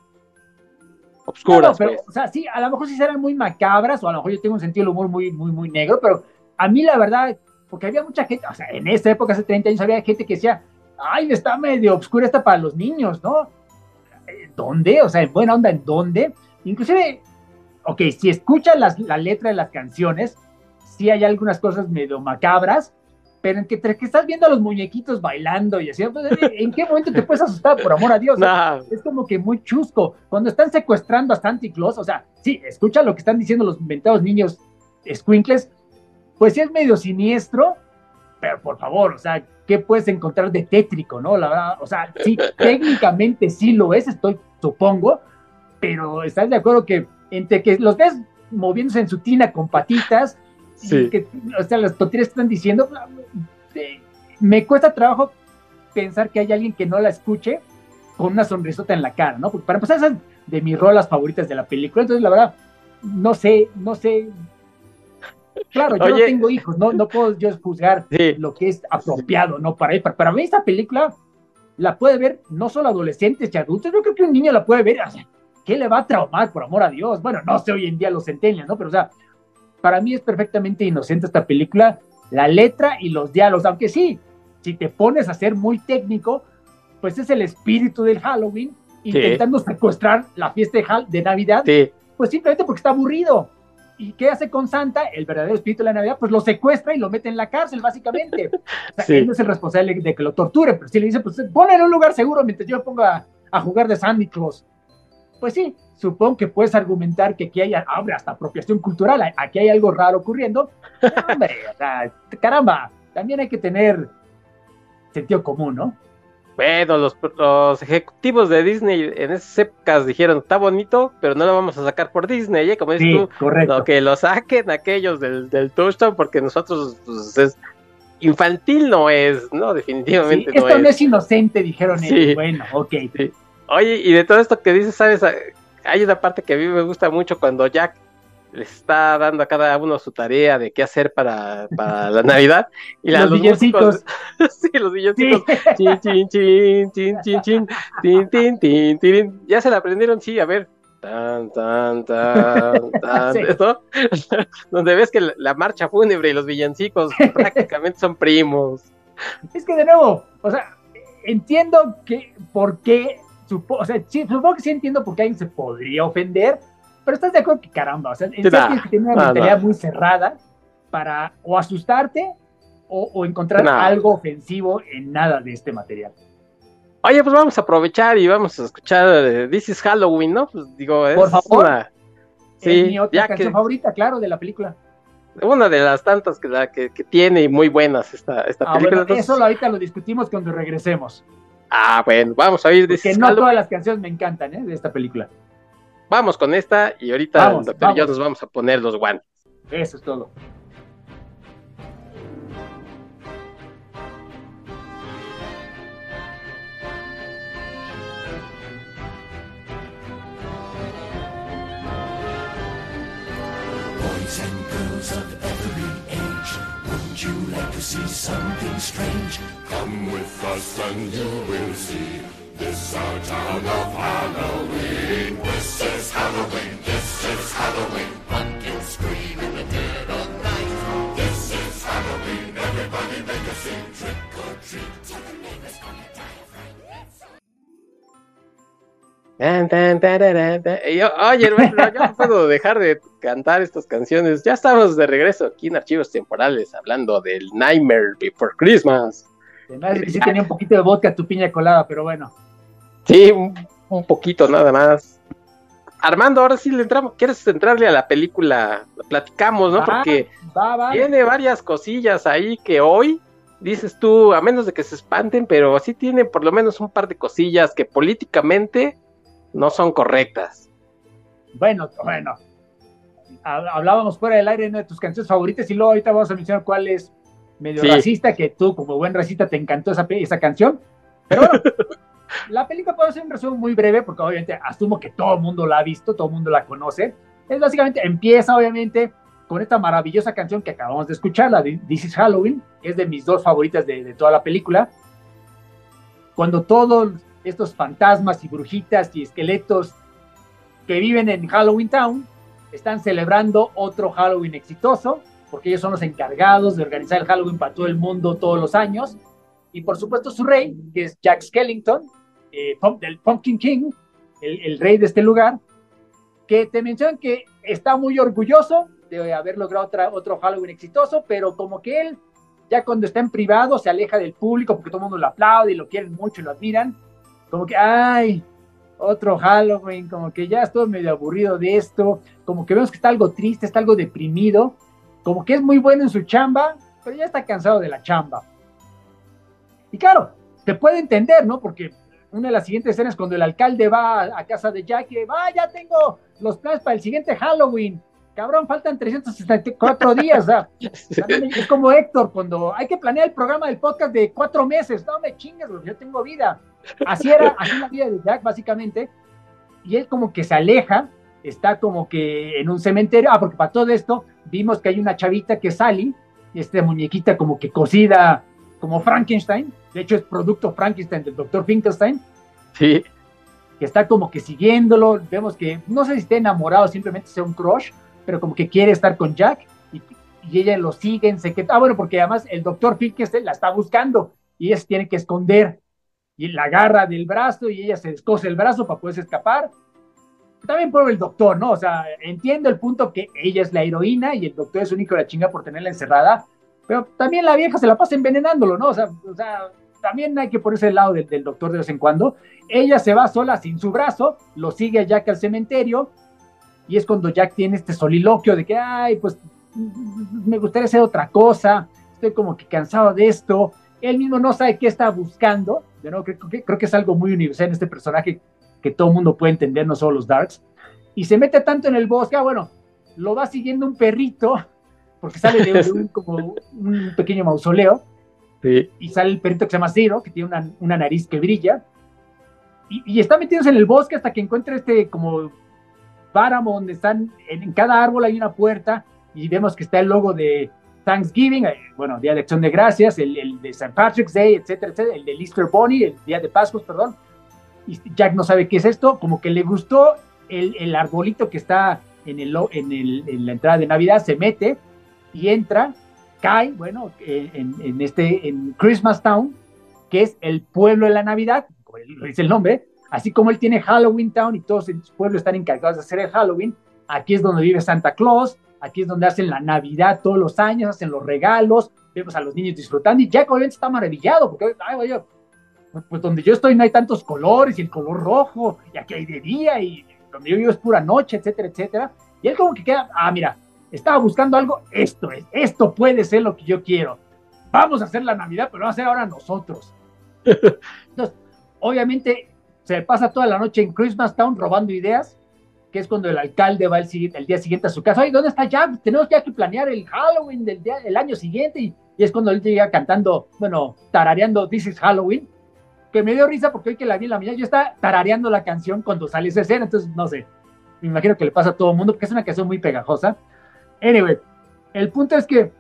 obscuras pero, pues. o sea sí a lo mejor sí serán muy macabras o a lo mejor yo tengo un sentido del humor muy muy muy negro pero a mí la verdad porque había mucha gente o sea en esa época hace 30 años había gente que decía ay está medio obscura esta para los niños no ¿dónde? O sea, en buena onda, ¿en dónde? Inclusive, ok, si escuchas la letra de las canciones, sí hay algunas cosas medio macabras, pero en que, que estás viendo a los muñequitos bailando y así, pues, ¿en qué momento te puedes asustar, por amor a Dios? Es como que muy chusco. Cuando están secuestrando a Santa Claus, o sea, sí, escucha lo que están diciendo los inventados niños squinkles, pues sí es medio siniestro, pero por favor, o sea, ¿qué puedes encontrar de tétrico, no? La verdad, o sea, sí, técnicamente sí lo es, estoy, supongo, pero ¿estás de acuerdo que entre que los ves moviéndose en su tina con patitas, y que, o sea, las tonterías están diciendo, eh, me cuesta trabajo pensar que hay alguien que no la escuche con una sonrisota en la cara, ¿no? Porque para empezar, esas de mis rolas favoritas de la película, entonces la verdad, no sé, no sé Claro, yo no tengo hijos, no, no puedo yo juzgar lo que es apropiado, ¿no? Para, para, para mí esta película la puede ver no solo adolescentes y adultos, yo creo que un niño la puede ver, o sea, ¿qué le va a traumar, por amor a Dios? Bueno, no sé hoy en día los centenias, ¿no? Pero, o sea, para mí es perfectamente inocente esta película, la letra y los diálogos, aunque sí, si te pones a ser muy técnico, pues es el espíritu del Halloween intentando secuestrar la fiesta de, de Navidad, pues simplemente porque está aburrido. ¿Y qué hace con Santa? El verdadero espíritu de la Navidad, pues lo secuestra y lo mete en la cárcel, básicamente. O sea, él no es el responsable de que lo torture, pero si le dice, pues ponle en un lugar seguro mientras yo me ponga a, jugar de Sandy Claus. Pues sí, supongo que puedes argumentar que aquí hay, abre hasta apropiación cultural, aquí hay algo raro ocurriendo. Hombre, o sea, caramba, también hay que tener sentido común, ¿no? Bueno, los, los, ejecutivos de Disney en esas épocas dijeron, está bonito, pero no lo vamos a sacar por Disney, ¿eh? Como dices tú, correcto. que lo saquen aquellos del, del touchdown, porque nosotros, pues, es infantil no es, ¿no? Definitivamente no esto no es inocente, dijeron ellos. Bueno, ok. Oye, y de todo esto que dices, ¿sabes? Hay una parte que a mí me gusta mucho cuando Jack les está dando a cada uno su tarea de qué hacer para, para la Navidad. Y los, los villancicos. sí, los villancicos. Chin, chin, chin, chin, chin, chin, tin, tin, tin, tin. Ya se la aprendieron, sí, a ver. Tan, tan, tan, tan. Donde ves que la, marcha fúnebre y los villancicos prácticamente son primos. Es que de nuevo, o sea, entiendo que por qué, o sea, supongo que sí entiendo por qué alguien se podría ofender, pero estás de acuerdo que caramba, o sea, en tienes que tener una mentalidad muy cerrada para o asustarte o, encontrar algo ofensivo en nada de este material. Oye, pues vamos a aprovechar y vamos a escuchar eh, This is Halloween, ¿no? Pues digo, es Por favor. Sí, es mi otra canción favorita, claro, de la película. Una de las tantas que, la, que, tiene y muy buenas esta, esta ah, película. Bueno, eso ahorita lo discutimos cuando regresemos. Ah, bueno, vamos a This Porque no todas las canciones me encantan, ¿eh? De esta película vamos con esta y ahorita el doctor y yo nos vamos a poner los guantes. Eso es todo. boys and girls of every age. Would you like to see something strange? Come with us and you will see. This our town of Halloween. This is Halloween. This is Halloween. Pumpkins scream in the dead of night. This is Halloween. Everybody make a scene. Trick or treat. Tell the neighbors tarara, tan. Y yo, oye, hermano, yo no puedo dejar de cantar estas canciones. Ya estamos de regreso aquí en Archivos Temporales hablando del Nightmare Before Christmas. Además, sí tenía un poquito de vodka tu piña colada, pero bueno. Sí, un, un poquito nada más. Armando, ahora sí le entramos. ¿Quieres entrarle a la película? Platicamos, ¿no? Porque va, va. tiene varias cosillas ahí que hoy dices tú, a menos de que se espanten, pero sí tiene por lo menos un par de cosillas que políticamente no son correctas. Bueno, bueno. Ha- Hablábamos fuera del aire de una de tus canciones favoritas y luego ahorita vamos a mencionar cuál es medio Sí. racista, que tú como buen racista te encantó esa, esa canción. Pero bueno, la película puedo hacer un resumen muy breve porque obviamente asumo que todo el mundo la ha visto, todo el mundo la conoce. Es básicamente, empieza obviamente con esta maravillosa canción que acabamos de escuchar, la de This is Halloween, que es de mis dos favoritas de, de toda la película. Cuando todos estos fantasmas y brujitas y esqueletos que viven en Halloween Town están celebrando otro Halloween exitoso, porque ellos son los encargados de organizar el Halloween para todo el mundo todos los años. Y por supuesto su rey, que es Jack Skellington, eh, del Pumpkin King, el, el rey de este lugar, que te mencionan que está muy orgulloso de haber logrado otra, otro Halloween exitoso, pero como que él, ya cuando está en privado, se aleja del público porque todo el mundo lo aplaude y lo quieren mucho y lo admiran. Como que, ay, otro Halloween, como que ya estoy medio aburrido de esto, como que vemos que está algo triste, está algo deprimido, como que es muy bueno en su chamba, pero ya está cansado de la chamba. Y claro, se puede entender, ¿no? Porque una de las siguientes escenas cuando el alcalde va a, a casa de Jack y va, ya tengo los planes para el siguiente Halloween. Cabrón, faltan 364 días. es como Héctor, cuando hay que planear el programa del podcast de cuatro meses. No me chingues, yo tengo vida. Así era, así la vida de Jack, básicamente. Y él como que se aleja, está como que en un cementerio. Ah, porque para todo esto vimos que hay una chavita que es Sally, esta muñequita como que cocida como Frankenstein. De hecho, es producto Frankenstein del doctor Finkelstein Sí, que está como que siguiéndolo, vemos que no sé si está enamorado, simplemente sea un crush, pero como que quiere estar con Jack y, y ella lo sigue en secreto. Ah, bueno, porque además el doctor Finkelstein la está buscando y ella se tiene que esconder y la agarra del brazo y ella se descose el brazo para poderse escapar. También por el doctor, ¿no? O sea, entiendo el punto que ella es la heroína y el doctor es un hijo de la chinga por tenerla encerrada, pero también la vieja se la pasa envenenándolo, ¿no? O sea, o sea también hay que ponerse del lado del, del doctor de vez en cuando. Ella se va sola sin su brazo, lo sigue a Jack al cementerio y es cuando Jack tiene este soliloquio de que, ay, pues me gustaría hacer otra cosa, estoy como que cansado de esto. Él mismo no sabe qué está buscando. De nuevo, creo, que, creo que es algo muy universal en este personaje que todo el mundo puede entender, no solo los Darks. Y se mete tanto en el bosque, ah, bueno, lo va siguiendo un perrito, porque sale de, de un, como un pequeño mausoleo y sale el perrito que se llama Zero, que tiene una, una nariz que brilla, y, y, está metiéndose en el bosque hasta que encuentra este como páramo donde están, en, en, cada árbol hay una puerta, y vemos que está el logo de Thanksgiving, eh, bueno, Día de Acción de Gracias, el, el, de St. Patrick's Day, etcétera, etcétera, el de Easter Bunny, el Día de Pascua, perdón, y Jack no sabe qué es esto, como que le gustó el, el arbolito que está en, el, en, el, en la entrada de Navidad, se mete y entra, cae, bueno, en, en, este, en Christmas Town, que es el pueblo de la Navidad, como lo dice el nombre, así como él tiene Halloween Town y todos en su pueblo están encargados de hacer el Halloween, aquí es donde vive Santa Claus, aquí es donde hacen la Navidad todos los años, hacen los regalos, vemos a los niños disfrutando y Jack obviamente está maravillado, porque, ay, vaya, pues donde yo estoy no hay tantos colores y el color rojo, y aquí hay de día y donde yo vivo es pura noche, etcétera, etcétera. Y él como que queda, ah, mira, estaba buscando algo, esto es, esto puede ser lo que yo quiero. Vamos a hacer la Navidad, pero vamos a hacer ahora nosotros. Entonces, obviamente se pasa toda la noche en Christmas Town robando ideas, que es cuando el alcalde va el, el día siguiente a su casa. Oye, ¿dónde está Jack? Tenemos ya que planear el Halloween del día, el año siguiente. Y, y es cuando él llega cantando, bueno, tarareando This is Halloween que me dio risa porque hoy que la vi en la mañana, yo estaba tarareando la canción cuando sale esa escena, entonces no sé, me imagino que le pasa a todo el mundo porque es una canción muy pegajosa. Anyway, el punto es que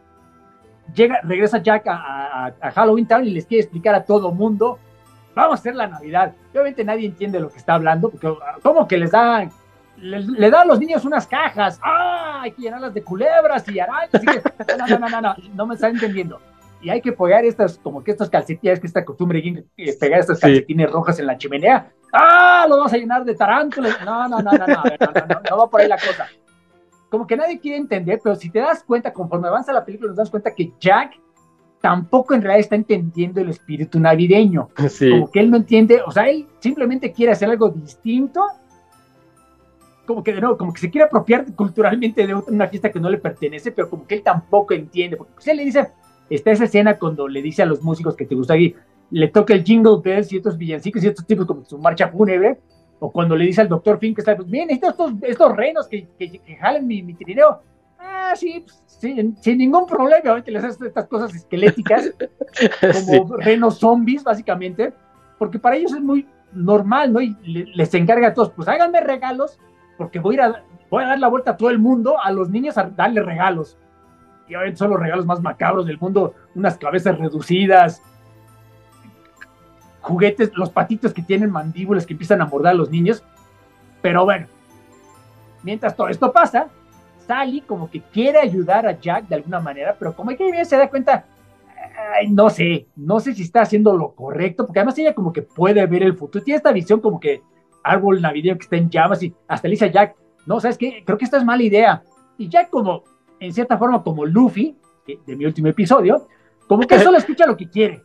llega, regresa Jack a, Halloween Town y les quiere explicar a todo mundo, vamos a hacer la Navidad. obviamente nadie entiende lo que está hablando, porque como que les da, le, dan a los niños unas cajas, ¡ah! Hay que llenarlas de culebras y arañas. no, no, no, no, no, no me está entendiendo. Y hay que pegar estas, como que estas calcetines, que esta costumbre de pegar estas calcetines rojas en la chimenea. ¡Ah! Lo vas a llenar de tarántulas. No, no, no, no, no, no, no, no, no va por ahí la cosa como que nadie quiere entender, pero si te das cuenta, conforme avanza la película, nos das cuenta que Jack tampoco en realidad está entendiendo el espíritu navideño. Como que él no entiende, o sea, él simplemente quiere hacer algo distinto, como que de nuevo, como que se quiere apropiar culturalmente de una fiesta que no le pertenece, pero como que él tampoco entiende, porque pues, él le dice, está esa escena cuando le dice a los músicos que te gusta y le toca el jingle bells y estos villancicos y estos tipos como su marcha fúnebre, o cuando le dice al doctor Finn que está, pues bien, estos, estos renos que, que, jalen mi, mi, trineo. Ah, sí, pues, sin, ningún problema. Obviamente les hace estas cosas esqueléticas, como renos zombies, básicamente, porque para ellos es muy normal, ¿no? Y les encarga a todos, pues háganme regalos, porque voy a, ir a, voy a dar la vuelta a todo el mundo, a los niños a darle regalos. Y obviamente son los regalos más macabros del mundo, unas cabezas reducidas, juguetes, los patitos que tienen mandíbulas que empiezan a morder a los niños. Pero bueno, mientras todo esto pasa, Sally como que quiere ayudar a Jack de alguna manera, pero como que se da cuenta, no sé, no sé si está haciendo lo correcto, porque además ella como que puede ver el futuro, tiene esta visión como que árbol navideño que está en llamas y hasta le dice a Jack, no, ¿sabes qué? Creo que esta es mala idea. Y Jack como, en cierta forma, como Luffy, de mi último episodio, como que solo escucha lo que quiere.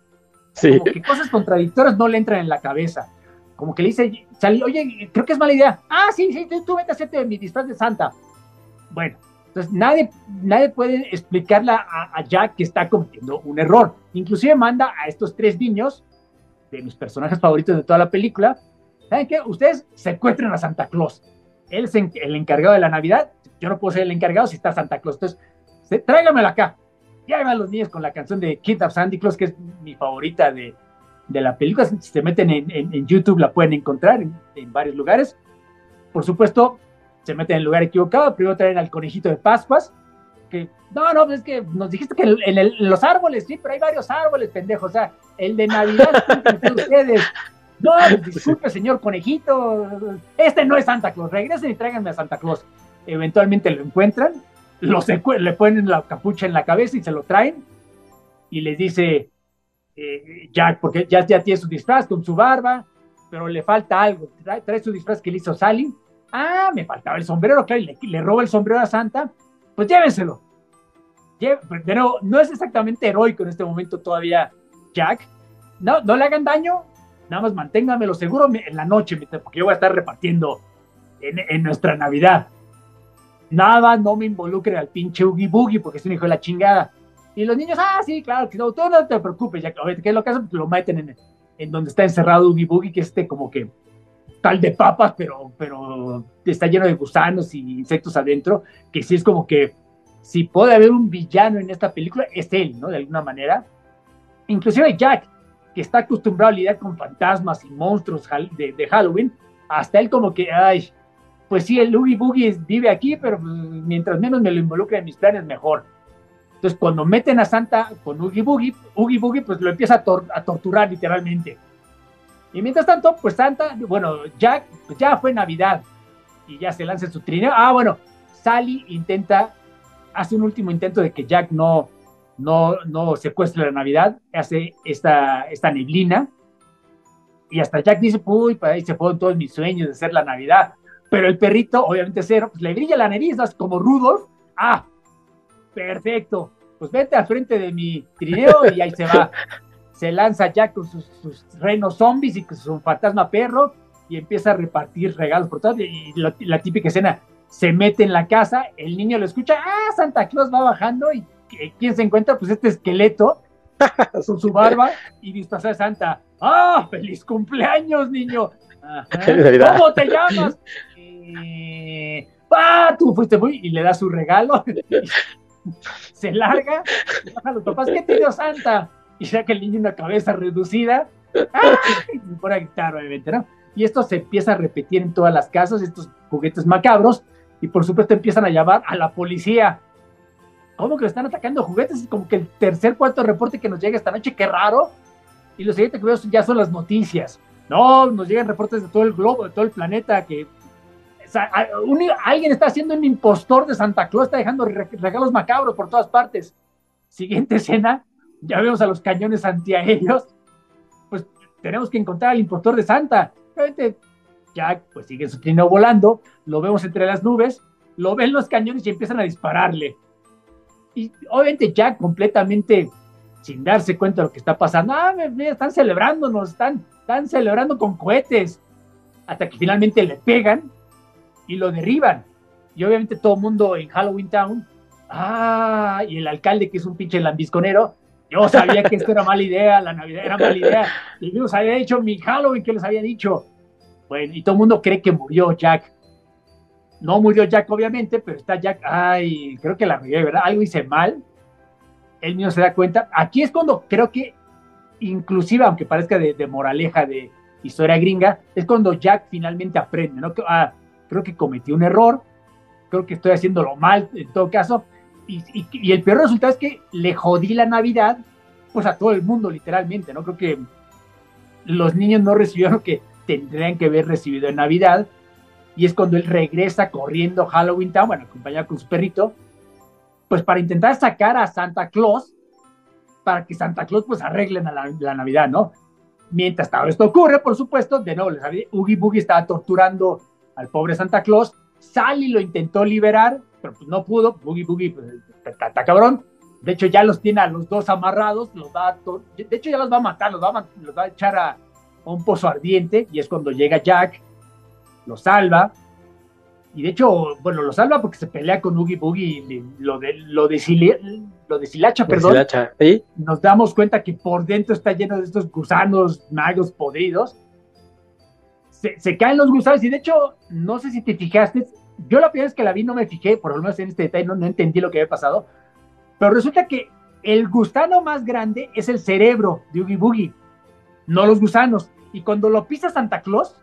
Como que cosas contradictorias no le entran en la cabeza. Como que le dice, oye, creo que es mala idea. Ah, sí, sí, tú vete a hacerte mi disfraz de Santa. Bueno, entonces nadie, nadie puede explicarle a, Jack que está cometiendo un error. Inclusive manda a estos tres niños, de mis personajes favoritos de toda la película, ¿saben qué? Ustedes secuestren a Santa Claus. Él es el encargado de la Navidad. Yo no puedo ser el encargado si está Santa Claus. Entonces, tráigamelo acá ya van los niños con la canción de Kid of Sandy Claus, que es mi favorita de, de la película. Si se meten en, en, YouTube la pueden encontrar en, varios lugares. Por supuesto, se meten en el lugar equivocado. Primero traen al conejito de Pascuas, que no, no, es que nos dijiste que en, los árboles, sí, pero hay varios árboles, pendejo. O sea, el de Navidad, ustedes. No, disculpe, señor conejito, este no es Santa Claus. Regresen y tráiganme a Santa Claus. Eventualmente lo encuentran lo le ponen la capucha en la cabeza y se lo traen y les dice eh, Jack, porque ya, tiene su disfraz con su barba, pero le falta algo, trae, su disfraz que le hizo Sally, ah, me faltaba el sombrero, claro, y le, roba el sombrero a Santa, pues llévenselo. Pero no es exactamente heroico en este momento todavía Jack, no, no le hagan daño, nada más manténgamelo seguro en la noche, porque yo voy a estar repartiendo en, en nuestra Navidad nada, no me involucre al pinche Oogie Boogie porque es un hijo de la chingada. Y los niños, ah, sí, claro, que no, tú no te preocupes, ya que ¿qué es lo que hacen? Lo meten en, en donde está encerrado Oogie Boogie, que es este como que tal de papas, pero, pero está lleno de gusanos y insectos adentro, que sí es como que si puede haber un villano en esta película, es él, ¿no? De alguna manera. Inclusive Jack, que está acostumbrado a lidiar con fantasmas y monstruos de, de Halloween, hasta él como que, ay, pues sí, el Oogie Boogie vive aquí, pero pues, mientras menos me lo involucre en mis planes, mejor. Entonces, cuando meten a Santa con Oogie Boogie, Oogie Boogie pues lo empieza a, torturar literalmente. Y mientras tanto, pues Santa, bueno, Jack, pues ya fue Navidad y ya se lanza en su trineo. Ah, bueno, Sally intenta, hace un último intento de que Jack no, no, no secuestre la Navidad, hace esta, esta neblina. Y hasta Jack dice, uy, para ahí se fueron todos mis sueños de ser la Navidad. Pero el perrito, obviamente cero, pues le brilla la nariz, como Rudolf. Ah, perfecto. Pues vete al frente de mi trineo y ahí se va. Se lanza ya con sus, renos zombies y con su fantasma perro y empieza a repartir regalos por todos. Y la, típica escena, se mete en la casa, el niño lo escucha, ah, Santa Claus va bajando y ¿quién se encuentra? Pues este esqueleto con su barba y disfrazado de Santa. ¡Ah! ¡Feliz cumpleaños, niño! ¿Cómo te llamas? eh, ¡ah! Tú fuiste muy. Y le da su regalo. se larga. Baja los papás, ¿qué te Santa? Y saca el niño una cabeza reducida. ¡Ah! Y pone a gritar, obviamente, ¿no? Y esto se empieza a repetir en todas las casas, estos juguetes macabros. Y por supuesto empiezan a llamar a la policía. ¿Cómo que lo están atacando juguetes? Es como que el tercer, cuarto reporte que nos llega esta noche, qué raro. Y lo siguiente que veo ya son las noticias. No, nos llegan reportes de todo el globo, de todo el planeta, que alguien está haciendo un impostor de Santa Claus, está dejando regalos macabros por todas partes. Siguiente escena, ya vemos a los cañones antiaéreos. Pues tenemos que encontrar al impostor de Santa. Obviamente, Jack pues sigue su trino volando, lo vemos entre las nubes, lo ven los cañones y empiezan a dispararle. Y obviamente Jack completamente sin darse cuenta de lo que está pasando. Ah, están celebrándonos, están, están celebrando con cohetes. Hasta que finalmente le pegan y lo derriban. Y obviamente todo el mundo en Halloween Town, ah, y el alcalde que es un pinche lambisconero, yo sabía que esto era mala idea, la Navidad era mala idea. Y yo les había dicho mi Halloween, que les había dicho? Bueno, y todo el mundo cree que murió Jack. No murió Jack, obviamente, pero está Jack. Ay, creo que la regué, ¿verdad? Algo hice mal. Él mismo se da cuenta. Aquí es cuando creo que, inclusive, aunque parezca de, moraleja de historia gringa, es cuando Jack finalmente aprende, ¿no? Ah, creo que cometí un error, creo que estoy haciéndolo mal en todo caso, y, el peor resultado es que le jodí la Navidad, pues a todo el mundo literalmente, ¿no? Creo que los niños no recibieron lo que tendrían que haber recibido en Navidad, y es cuando él regresa corriendo Halloween Town, bueno, acompañado con su perrito, pues para intentar sacar a Santa Claus, para que Santa Claus pues arreglen a la, Navidad, ¿no? Mientras todo esto ocurre, por supuesto, de nuevo, les Oogie Boogie estaba torturando al pobre Santa Claus. Sally lo intentó liberar, pero pues no pudo. Boogie Boogie, pues, está cabrón. De hecho, ya los tiene a los dos amarrados. Los va de hecho, ya los va a matar, los va a, los va a echar a, un pozo ardiente. Y es cuando llega Jack, lo salva. Y de hecho, bueno, lo salva porque se pelea con Oogie Boogie y lo, de, lo, lo deshilacha, perdón. Nos damos cuenta que por dentro está lleno de estos gusanos magos podridos se, caen los gusanos y de hecho, no sé si te fijaste, yo la primera vez que la vi no me fijé, por lo menos en este detalle no, entendí lo que había pasado, pero resulta que el gusano más grande es el cerebro de Oogie Boogie, no los gusanos. Y cuando lo pisa Santa Claus,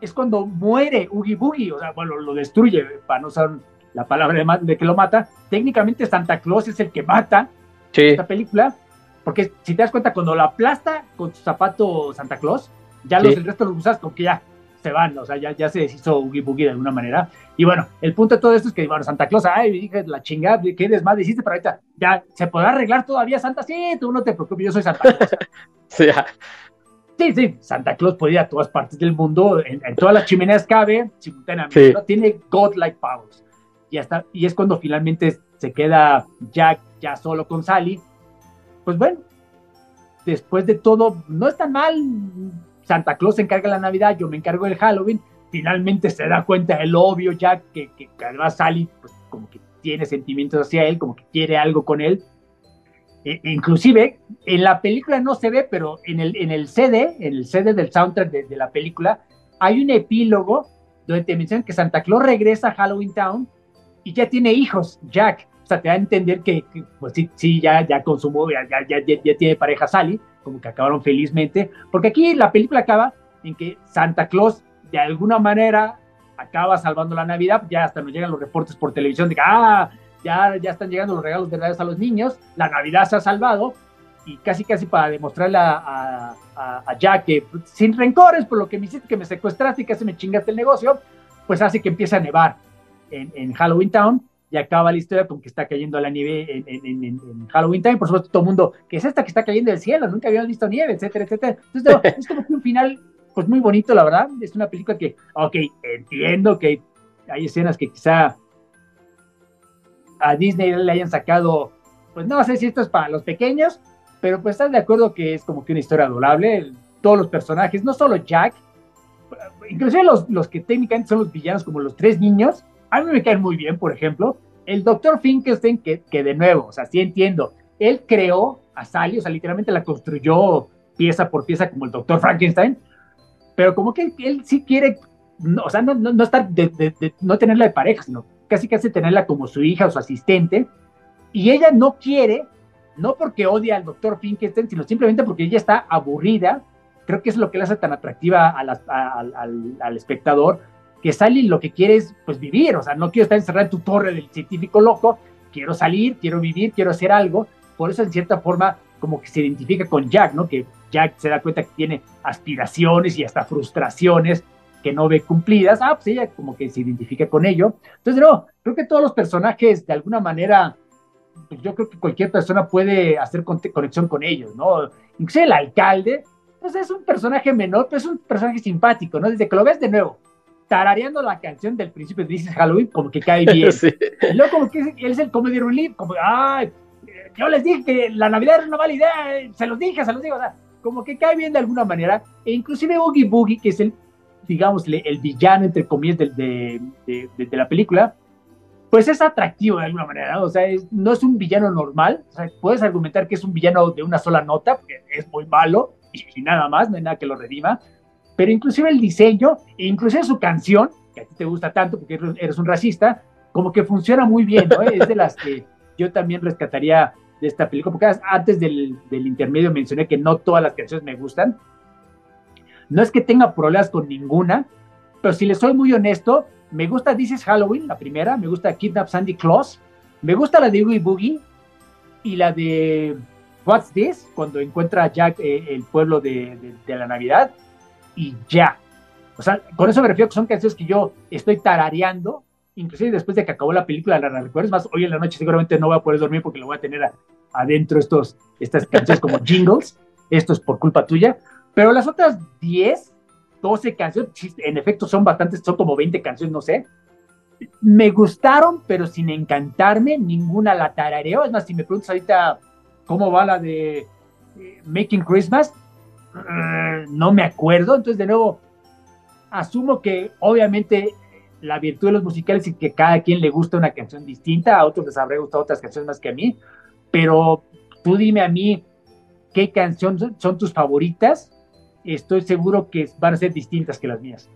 es cuando muere Oogie Boogie, o sea, bueno, lo destruye, para no usar la palabra de, que lo mata. Técnicamente Santa Claus es el que mata esta película, porque si te das cuenta, cuando lo aplasta con su zapato Santa Claus, ya los, el resto de los gusanos como que ya se van, o sea, ya, ya se deshizo Oogie Boogie de alguna manera. Y bueno, el punto de todo esto es que, bueno, Santa Claus, ay, dije, la chingada, ¿qué desmadre hiciste? Pero ahorita, ya, ¿se podrá arreglar todavía Santa? Sí, tú no te preocupes, yo soy Santa Claus. sí, sí, sí, Santa Claus puede ir a todas partes del mundo, en, todas las chimeneas cabe, simultáneamente, ¿no? Tiene godlike powers. Y, hasta, y es cuando finalmente se queda Jack ya solo con Sally. Pues bueno, después de todo, no es tan mal, Santa Claus se encarga de la Navidad, yo me encargo del Halloween. Finalmente se da cuenta el obvio ya que, además Sally pues, como que tiene sentimientos hacia él, como que quiere algo con él. E, inclusive en la película no se ve, pero en el, en el CD, en el CD del soundtrack de, la película, hay un epílogo donde te mencionan que Santa Claus regresa a Halloween Town y ya tiene hijos, Jack. Sea, te da a entender que, pues sí, sí, ya, ya consumó, ya, ya, ya, ya tiene pareja Sally como que acabaron felizmente, porque aquí la película acaba en que Santa Claus de alguna manera acaba salvando la Navidad, ya hasta nos llegan los reportes por televisión de que, ah, ya, ya están llegando los regalos verdaderos a los niños, la Navidad se ha salvado, y casi casi para demostrarle a, a, Jack que sin rencores por lo que me hiciste, que me secuestraste y casi me chingaste el negocio, pues hace que empiece a nevar en, en Halloween Town, y acaba la historia con que está cayendo la nieve en, Halloween Time. Por supuesto, todo el mundo, que es esta que está cayendo del cielo? Nunca habíamos visto nieve, etcétera, etcétera. Entonces, es como que un final, pues muy bonito, la verdad. Es una película que, ok, entiendo que hay escenas que quizá a Disney le hayan sacado, pues no sé si esto es para los pequeños, pero pues estás de acuerdo que es como que una historia adorable. Todos los personajes, no solo Jack, inclusive los, los que técnicamente son los villanos, como los tres niños, a mí me caen muy bien, por ejemplo, el doctor Finkelstein, que, que de nuevo, o sea, sí entiendo, él creó a Sally, o sea, literalmente la construyó pieza por pieza como el doctor Frankenstein, pero como que él, sí quiere, o sea, no, no, estar de, no tenerla de pareja, sino casi casi tenerla como su hija o su asistente, y ella no quiere, no porque odia al doctor Finkelstein, sino simplemente porque ella está aburrida, creo que es lo que le hace tan atractiva al, al espectador, que Sally lo que quiere es pues vivir, o sea, no quiero estar encerrado en tu torre del científico loco, quiero salir, quiero vivir, quiero hacer algo. Por eso, en cierta forma, como que se identifica con Jack, ¿no? Que Jack se da cuenta que tiene aspiraciones y hasta frustraciones que no ve cumplidas. Ah, pues ella como que se identifica con ello. Entonces, no, creo que todos los personajes, de alguna manera, pues yo creo que cualquier persona puede hacer conexión con ellos, ¿no? Incluso el alcalde, pues es un personaje menor, pero es un personaje simpático, ¿no? Desde que lo ves de nuevo, tarareando la canción del principio de This Halloween, como que cae bien. Y luego como que él es el comedy relief, como, ay, yo les dije que la Navidad era una mala idea, eh, se los dije, se los digo, o sea, como que cae bien de alguna manera, e inclusive Oogie Boogie, que es el, digamos, el villano, entre comillas, de, de, de, la película, pues es atractivo de alguna manera, o sea, no es un villano normal, o sea, puedes argumentar que es un villano de una sola nota, porque es muy malo, y, nada más, no hay nada que lo redima, pero inclusive el diseño, inclusive su canción, que a ti te gusta tanto porque eres un racista, como que funciona muy bien, ¿no? Es de las que yo también rescataría de esta película, porque antes del, del, intermedio mencioné que no todas las canciones me gustan. No es que tenga problemas con ninguna, pero si le soy muy honesto, me gusta This is Halloween, la primera, me gusta Kidnap Sandy Claus, me gusta la de Oogie Boogie y la de What's This, cuando encuentra a Jack eh, el pueblo de, de, la Navidad, y ya. O sea, con eso me refiero que son canciones que yo estoy tarareando inclusive después de que acabó la película, la recuerdo. más, hoy en la noche seguramente no voy a poder dormir porque lo voy a tener adentro estos, estas canciones como jingles. Esto es por culpa tuya. Pero las otras 10, 12 canciones, en efecto son bastantes, son como 20 canciones, no sé. Me gustaron, pero sin encantarme, ninguna la tarareo. Es más, si me preguntas ahorita cómo va la de eh, Making Christmas, no me acuerdo. Entonces, de nuevo, asumo que obviamente la virtud de los musicales y que cada quien le gusta una canción distinta, a otros les habrá gustado otras canciones más que a mí, pero tú dime a mí qué canciones son tus favoritas, estoy seguro que van a ser distintas que las mías.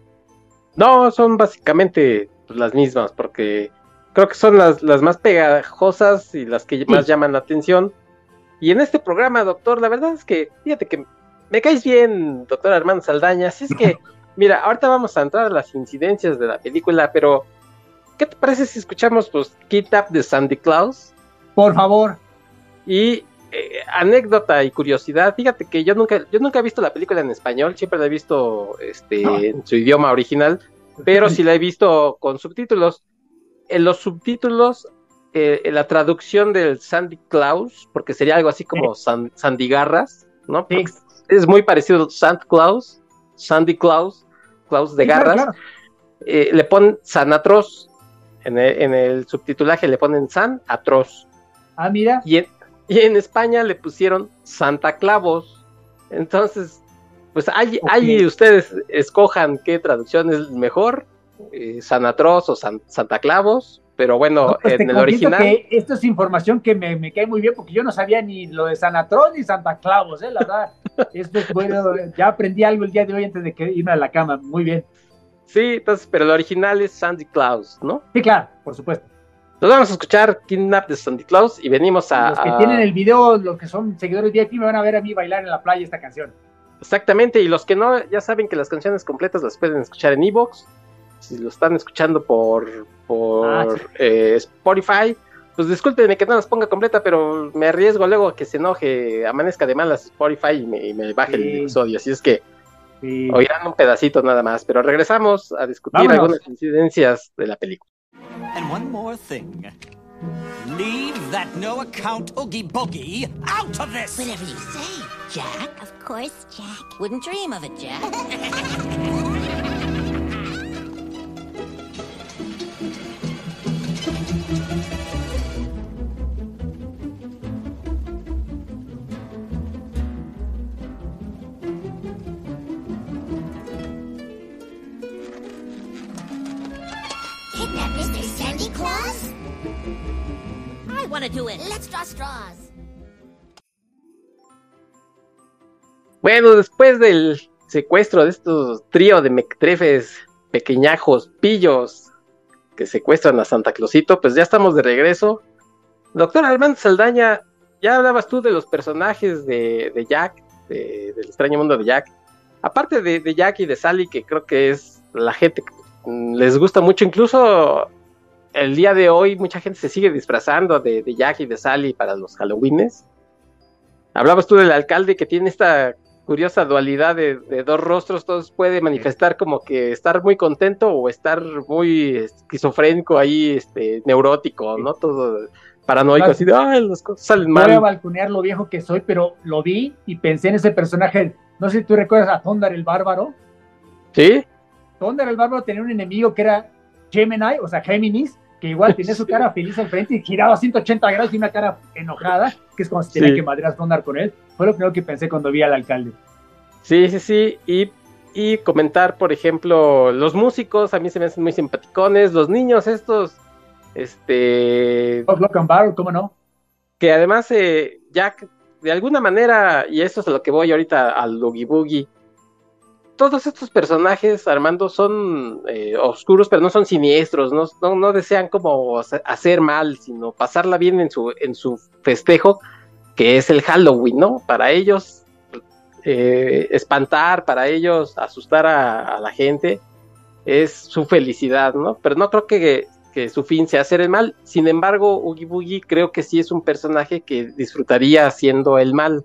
No, son básicamente pues, las mismas, porque creo que son las, las más pegajosas y las que más llaman la atención. Y en este programa, doctor, la verdad es que, fíjate que me caes bien, doctor Armando Saldaña, así es que Mira, ahorita vamos a entrar a las incidencias de la película, pero ¿qué te parece si escuchamos pues Kit Up de Sandy Claus? Por favor. Y eh, anécdota y curiosidad, fíjate que yo nunca, yo nunca he visto la película en español, siempre la he visto este, en su idioma original, pero sí la he visto con subtítulos. En los subtítulos, eh, en la traducción del Sandy Claus, porque sería algo así como Sandy Garras, ¿no? Es muy parecido a Santa Claus, Sandy Claus, Klaus de Garras, eh, le ponen San Atroz. En el, subtitulaje le ponen San Atroz. Ah, mira. Y en, y en España le pusieron Santa Clavos. Entonces, pues ahí, ustedes escojan qué traducción es mejor, eh, San Atroz o Santa Clavos. Pero bueno, pues en el original. Que esto es información que me, me, cae muy bien porque yo no sabía ni lo de San Atroz ni Santa Clavos, ¿eh? la verdad. Esto es bueno, ya aprendí algo el día de hoy antes de que irme a la cama. Muy bien. Sí, entonces, pero el original es Sandy Claus, ¿no? Sí, claro, por supuesto. Nos vamos a escuchar Kidnap de Sandy Claus y venimos a. Los que tienen el video, los que son seguidores de aquí, me van a ver a mí bailar en la playa esta canción. Exactamente, y los que no, ya saben que las canciones completas las pueden escuchar en Evox. Si lo están escuchando por, por ah, eh, Spotify, pues discúlpenme que no las ponga completa, pero me arriesgo luego a que se enoje, amanezca de malas Spotify y me, baje el episodio. Así es que oirán un pedacito nada más. Pero regresamos a discutir algunas incidencias de la película. And one more thing. Leave that no account Oogie Boogie out of this. Whatever you say, Jack. Of course, Jack. Wouldn't dream of it, Jack. Bueno, después del secuestro de estos trío de mectrefes pequeñajos, pillos, que secuestran a Santa Clausito, pues ya estamos de regreso. Doctor Armando Saldaña, ya hablabas tú de los personajes de, Jack, del extraño mundo de Jack. Aparte de, de, Jack y de Sally, que creo que es la gente que les gusta mucho, incluso el día de hoy mucha gente se sigue disfrazando de, de Jack y de Sally para los Halloweenes. Hablabas tú del alcalde que tiene esta curiosa dualidad de, dos rostros, todos puede manifestar como que estar muy contento o estar muy esquizofrénico ahí, este, neurótico, ¿no? Todo paranoico, así de, ay, las cosas salen mal. Voy a balconear lo viejo que soy, pero lo vi y pensé en ese personaje, no sé si tú recuerdas a Thundar el Bárbaro. ¿Sí? Thundar el Bárbaro tenía un enemigo que era Gemini, o sea, Géminis, que igual tenía su cara feliz al frente y giraba 180 grados y una cara enojada, que es como si tenía que madrear Thundar con él. Fue lo primero que pensé cuando vi al alcalde. Sí, sí, sí. Y, y comentar, por ejemplo, los músicos a mí se me hacen muy simpaticones, los niños estos, este... Block and Barrel, ¿cómo no? Que además eh, Jack, de alguna manera, y esto es a lo que voy ahorita al Oogie Boogie, todos estos personajes, Armando, son eh, oscuros, pero no son siniestros, no, no, desean como hacer mal, sino pasarla bien en su, en su festejo, que es el Halloween, ¿no? Para ellos, eh, espantar, para ellos, asustar a, la gente, es su felicidad, ¿no? Pero no creo que, que su fin sea hacer el mal. Sin embargo, Oogie Boogie creo que sí es un personaje que disfrutaría haciendo el mal.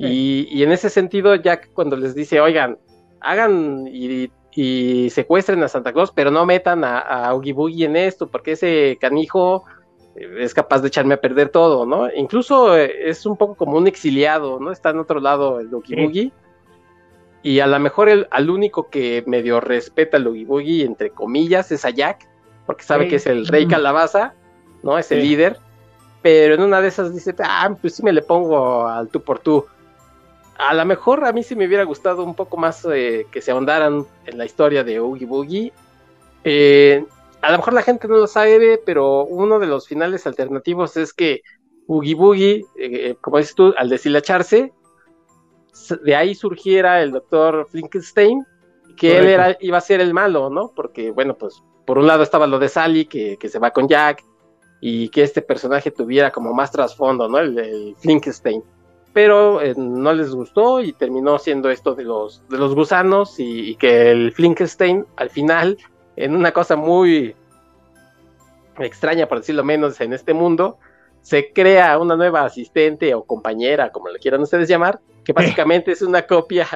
Y, y, en ese sentido, Jack cuando les dice, oigan, hagan y, secuestren a Santa Claus, pero no metan a, a Oogie Boogie en esto, porque ese canijo eh, es capaz de echarme a perder todo, ¿no? Incluso eh, es un poco como un exiliado, ¿no? Está en otro lado el Oogie Boogie. Y a lo mejor el, al único que medio respeta al Oogie Boogie, entre comillas, es a Jack, porque sabe que es el rey calabaza, ¿no? Es el líder. Pero en una de esas dice, ah, pues sí me le pongo al tú por tú a lo mejor a mí sí me hubiera gustado un poco más eh, que se ahondaran en la historia de Oogie Boogie. Eh, a lo mejor la gente no lo sabe, pero uno de los finales alternativos es que Oogie Boogie, eh, como dices tú, al deshilacharse, de ahí surgiera el doctor Frankenstein, que él era, iba a ser el malo, ¿no? Porque, bueno, pues por un lado estaba lo de Sally, que, que se va con Jack, y que este personaje tuviera como más trasfondo, ¿no? El, el Frankenstein pero eh, no les gustó y terminó siendo esto de los, de los gusanos y, que el Flinkenstein al final, en una cosa muy extraña, por decirlo menos, en este mundo, se crea una nueva asistente o compañera, como le quieran ustedes llamar, que básicamente es una copia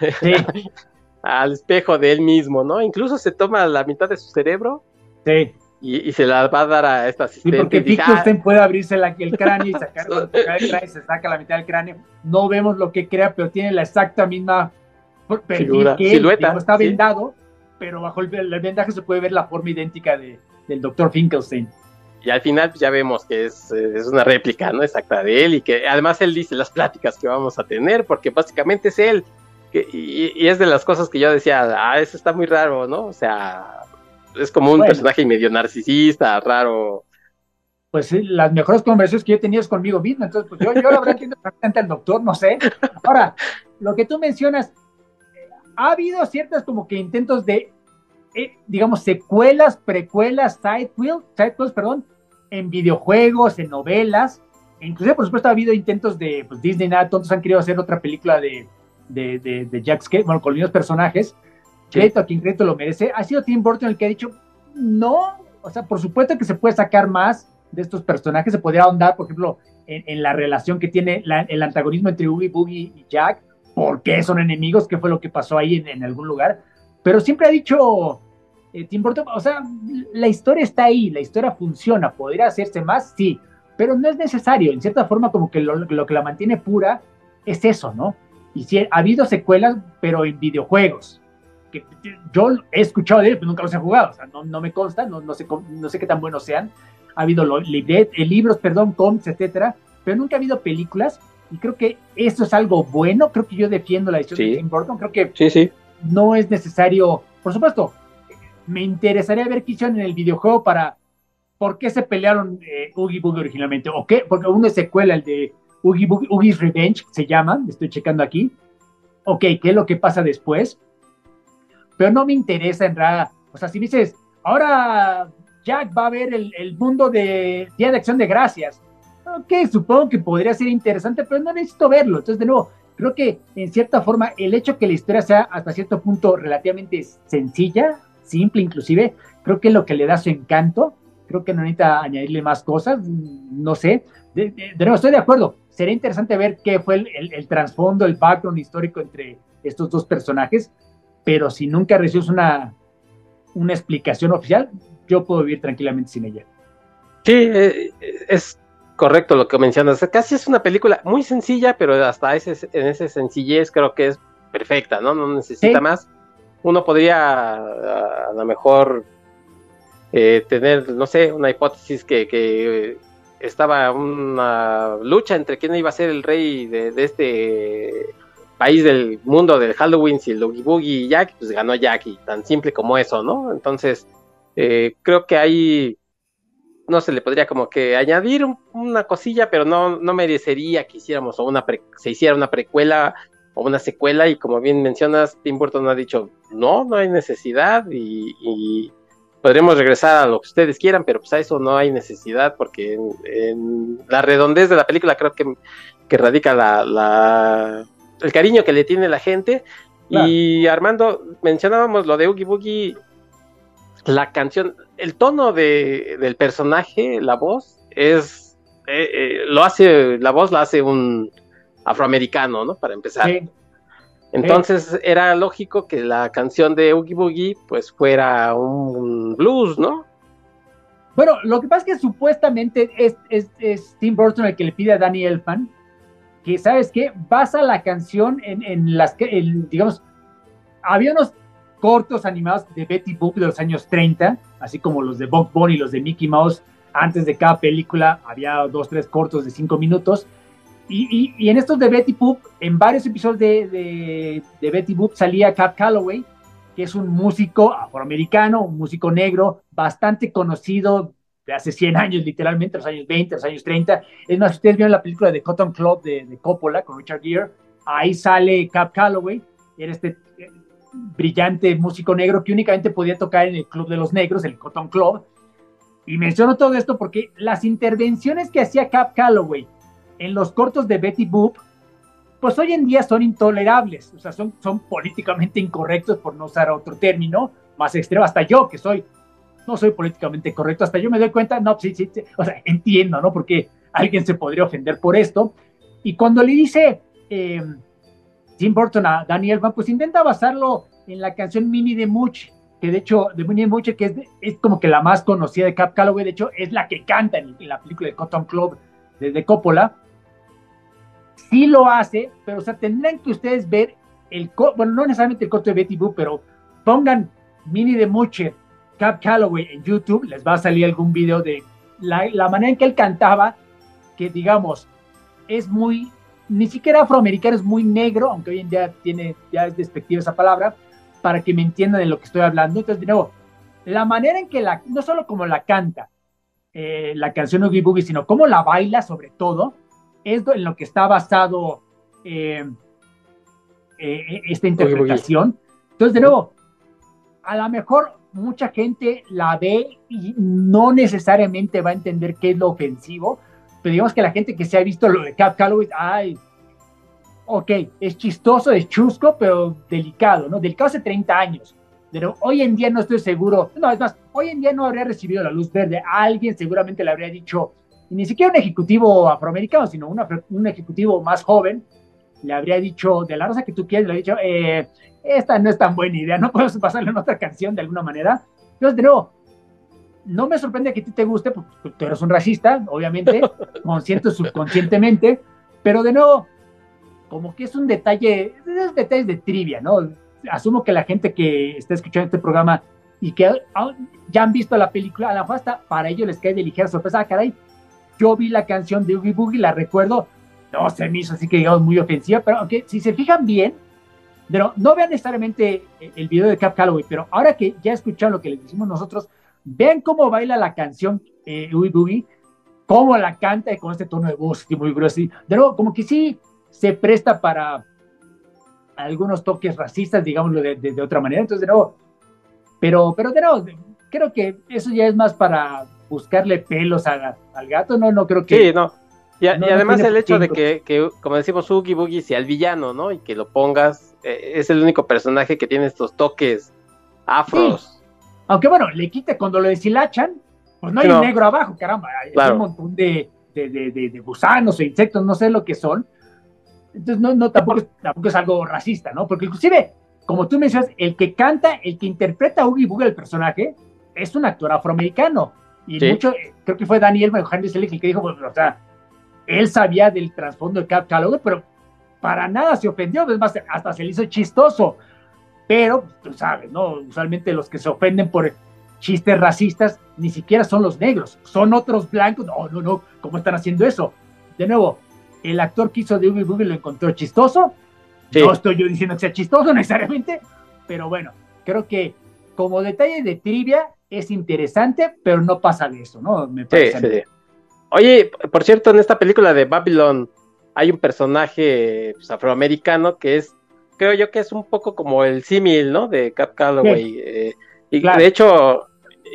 al espejo de él mismo, ¿no? Incluso se toma la mitad de su cerebro. Sí y, se la va a dar a esta asistente. Sí, porque Finkelstein puede abrirse el cráneo y sacar cuando el cráneo se saca la mitad del cráneo. No vemos lo que crea, pero tiene la exacta misma Figura, que silueta. está vendado, pero bajo el, vendaje se puede ver la forma idéntica de, del doctor Finkelstein. Y al final pues, ya vemos que es, es, una réplica, ¿no? Exacta de él y que además él dice las pláticas que vamos a tener, porque básicamente es él. y, y, es de las cosas que yo decía, ah, eso está muy raro, ¿no? O sea, es como un personaje medio narcisista, raro. Pues sí, las mejores conversaciones que yo tenido es conmigo mismo, entonces pues yo, yo la verdad entiendo perfectamente al doctor, no sé. Ahora, lo que tú mencionas, ha habido ciertas como que intentos de, eh, digamos, secuelas, precuelas, sidequels, perdón, en videojuegos, en novelas, inclusive por supuesto ha habido intentos de, pues Disney nada, todos han querido hacer otra película de, de, de, de Jack Skate, bueno, con los mismos personajes, crédito a quien crédito lo merece, ha sido Tim Burton el que ha dicho, no, o sea, por supuesto que se puede sacar más de estos personajes, se podría ahondar, por ejemplo, en, la relación que tiene el antagonismo entre Oogie Boogie y Jack, por qué son enemigos, qué fue lo que pasó ahí en, algún lugar, pero siempre ha dicho eh, Tim Burton, o sea, la historia está ahí, la historia funciona, podría hacerse más, sí, pero no es necesario, en cierta forma como que lo, lo que la mantiene pura es eso, ¿no? Y sí, ha habido secuelas, pero en videojuegos, yo he escuchado de él, pero nunca los he jugado, o sea, no, no me consta, no, no, sé, no sé qué tan buenos sean. Ha habido libret, eh, libros, perdón, cómics, etcétera, pero nunca ha habido películas y creo que eso es algo bueno, creo que yo defiendo la decisión de Tim Burton, creo que sí, sí. no es necesario, por supuesto, me interesaría ver qué hicieron en el videojuego para, ¿por qué se pelearon eh, Oogie Boogie originalmente? ¿O qué? Porque uno es secuela, el de Oogie Boogie, Oogie's Revenge, se llama, estoy checando aquí. Ok, ¿qué es lo que pasa después? Pero no me interesa en realidad. O sea, si dices, ahora Jack va a ver el, mundo de Día de Acción de Gracias. Ok, supongo que podría ser interesante, pero no necesito verlo. Entonces, de nuevo, creo que en cierta forma el hecho que la historia sea hasta cierto punto relativamente sencilla, simple inclusive, creo que es lo que le da su encanto. creo que no necesita añadirle más cosas, no sé. De, nuevo, estoy de acuerdo. Sería interesante ver qué fue el, el, trasfondo, el background histórico entre estos dos personajes, pero si nunca recibes una, una explicación oficial, yo puedo vivir tranquilamente sin ella. Sí, eh, es correcto lo que mencionas. Casi es una película muy sencilla, pero hasta ese, en esa sencillez creo que es perfecta, ¿no? No necesita más. Uno podría a, lo mejor eh, tener, no sé, una hipótesis que, estaba una lucha entre quién iba a ser el rey de, este país del mundo del Halloween, si el Oogie Boogie y Jack, pues ganó Jack, y tan simple como eso, ¿no? Entonces, eh, creo que ahí no se le podría como que añadir una cosilla, pero no, no merecería que hiciéramos o una se hiciera una precuela o una secuela y como bien mencionas, Tim Burton ha dicho, no, no hay necesidad y, podremos regresar a lo que ustedes quieran, pero pues a eso no hay necesidad porque en, la redondez de la película creo que, que radica la, el cariño que le tiene la gente. Y Armando, mencionábamos lo de Oogie Boogie, la canción, el tono de, del personaje, la voz, es, eh, eh, lo hace, la voz la hace un afroamericano, ¿no? Para empezar. Entonces era lógico que la canción de Oogie Boogie pues fuera un blues, ¿no? Bueno, lo que pasa es que supuestamente es, es, Tim Burton el que le pide a Danny Elfman que, ¿sabes qué? Basa la canción en, en las que, digamos, había unos cortos animados de Betty Boop de los años 30, así como los de Bugs Bunny y los de Mickey Mouse. Antes de cada película había dos, tres cortos de cinco minutos. Y, y, en estos de Betty Boop, en varios episodios de, de, Betty Boop salía Cap Calloway, que es un músico afroamericano, un músico negro, bastante conocido de hace 100 años, literalmente, los años 20, los años 30. Es más, ustedes vieron la película de Cotton Club de, de Coppola con Richard Gere, ahí sale Cap Calloway, era este brillante músico negro que únicamente podía tocar en el Club de los Negros, el Cotton Club. Y menciono todo esto porque las intervenciones que hacía Cap Calloway en los cortos de Betty Boop, pues hoy en día son intolerables, o sea, son, son políticamente incorrectos por no usar otro término más extremo. Hasta yo, que soy, no soy políticamente correcto, hasta yo me doy cuenta, no, sí, sí, o sea, entiendo, ¿no? Porque alguien se podría ofender por esto. Y cuando le dice, eh, Tim Burton a Daniel pues intenta basarlo en la canción Mini de Much, que de hecho, de Mini de Much, que es, como que la más conocida de Cap Calloway, de hecho, es la que canta en, la película de Cotton Club de, Coppola. Sí lo hace, pero o sea, tendrán que ustedes ver el, bueno, no necesariamente el corto de Betty Boo, pero pongan Mini de Muche, Cap Calloway en YouTube, les va a salir algún video de la, la manera en que él cantaba, que digamos, es muy ni siquiera afroamericano, es muy negro, aunque hoy en día tiene, ya es despectiva esa palabra, para que me entiendan de lo que estoy hablando. Entonces, de nuevo, la manera en que la, no solo como la canta eh, la canción Oogie Boogie, sino cómo la baila sobre todo, es en lo que está basado eh, eh, esta interpretación. Entonces, de nuevo, a lo mejor mucha gente la ve y no necesariamente va a entender qué es lo ofensivo, pero digamos que la gente que se ha visto lo de Cap Calloway, ay, ok, es chistoso, es chusco, pero delicado, ¿no? Delicado hace 30 años. Pero hoy en día no estoy seguro, no, es más, hoy en día no habría recibido la luz verde. Alguien seguramente le habría dicho, ni siquiera un ejecutivo afroamericano, sino un ejecutivo más joven, le habría dicho, de la rosa que tú quieres, le habría dicho, eh, esta no es tan buena idea, no podemos pasarle en otra canción de alguna manera. Entonces, de nuevo, no me sorprende que a ti te guste, porque tú eres un racista, obviamente, consciente o subconscientemente, pero de nuevo, como que es un detalle, es detalles de trivia, ¿no? Asumo que la gente que está escuchando este programa y que ya han visto la película, a la hasta para ellos les cae de ligera sorpresa, ah, caray, yo vi la canción de Oogie Boogie, la recuerdo, no se me hizo así que digamos muy ofensiva, pero aunque si se fijan bien, pero no vean necesariamente el video de Cap Calloway, pero ahora que ya escucharon lo que les decimos nosotros, Vean cómo baila la canción eh, Boogie, cómo la canta y con este tono de voz muy grueso. De nuevo, como que sí se presta para algunos toques racistas, digámoslo de, otra manera. Entonces, de nuevo, pero, pero de nuevo, creo que eso ya es más para buscarle pelos al gato, ¿no? No creo que. Sí, no. Y, además el hecho de que, como decimos, Oogie Boogie sea el villano, ¿no? Y que lo pongas, eh, es el único personaje que tiene estos toques afros. Aunque bueno, le quita cuando lo deshilachan, pues no hay un negro abajo, caramba, hay, un montón de, de, de, gusanos o insectos, no sé lo que son. Entonces, no, no tampoco, tampoco es algo racista, ¿no? Porque inclusive, como tú mencionas, el que canta, el que interpreta a Oogie Boogie, el personaje, es un actor afroamericano. Y mucho, creo que fue Daniel Henry el que dijo, pues, o sea, él sabía del trasfondo de Cap Calloway, pero para nada se ofendió, es más, hasta se le hizo chistoso. Pero, pues, tú sabes, ¿no? Usualmente los que se ofenden por chistes racistas ni siquiera son los negros, son otros blancos. No, no, no, ¿cómo están haciendo eso? De nuevo, el actor que hizo de Oogie Boogie lo encontró chistoso. No estoy yo diciendo que sea chistoso necesariamente, pero bueno, creo que como detalle de trivia es interesante, pero no pasa de eso, ¿no? Me parece sí, sí. Oye, por cierto, en esta película de Babylon hay un personaje pues, afroamericano que es, creo yo que es un poco como el símil, ¿no? De Cap Calloway. Eh, y de hecho,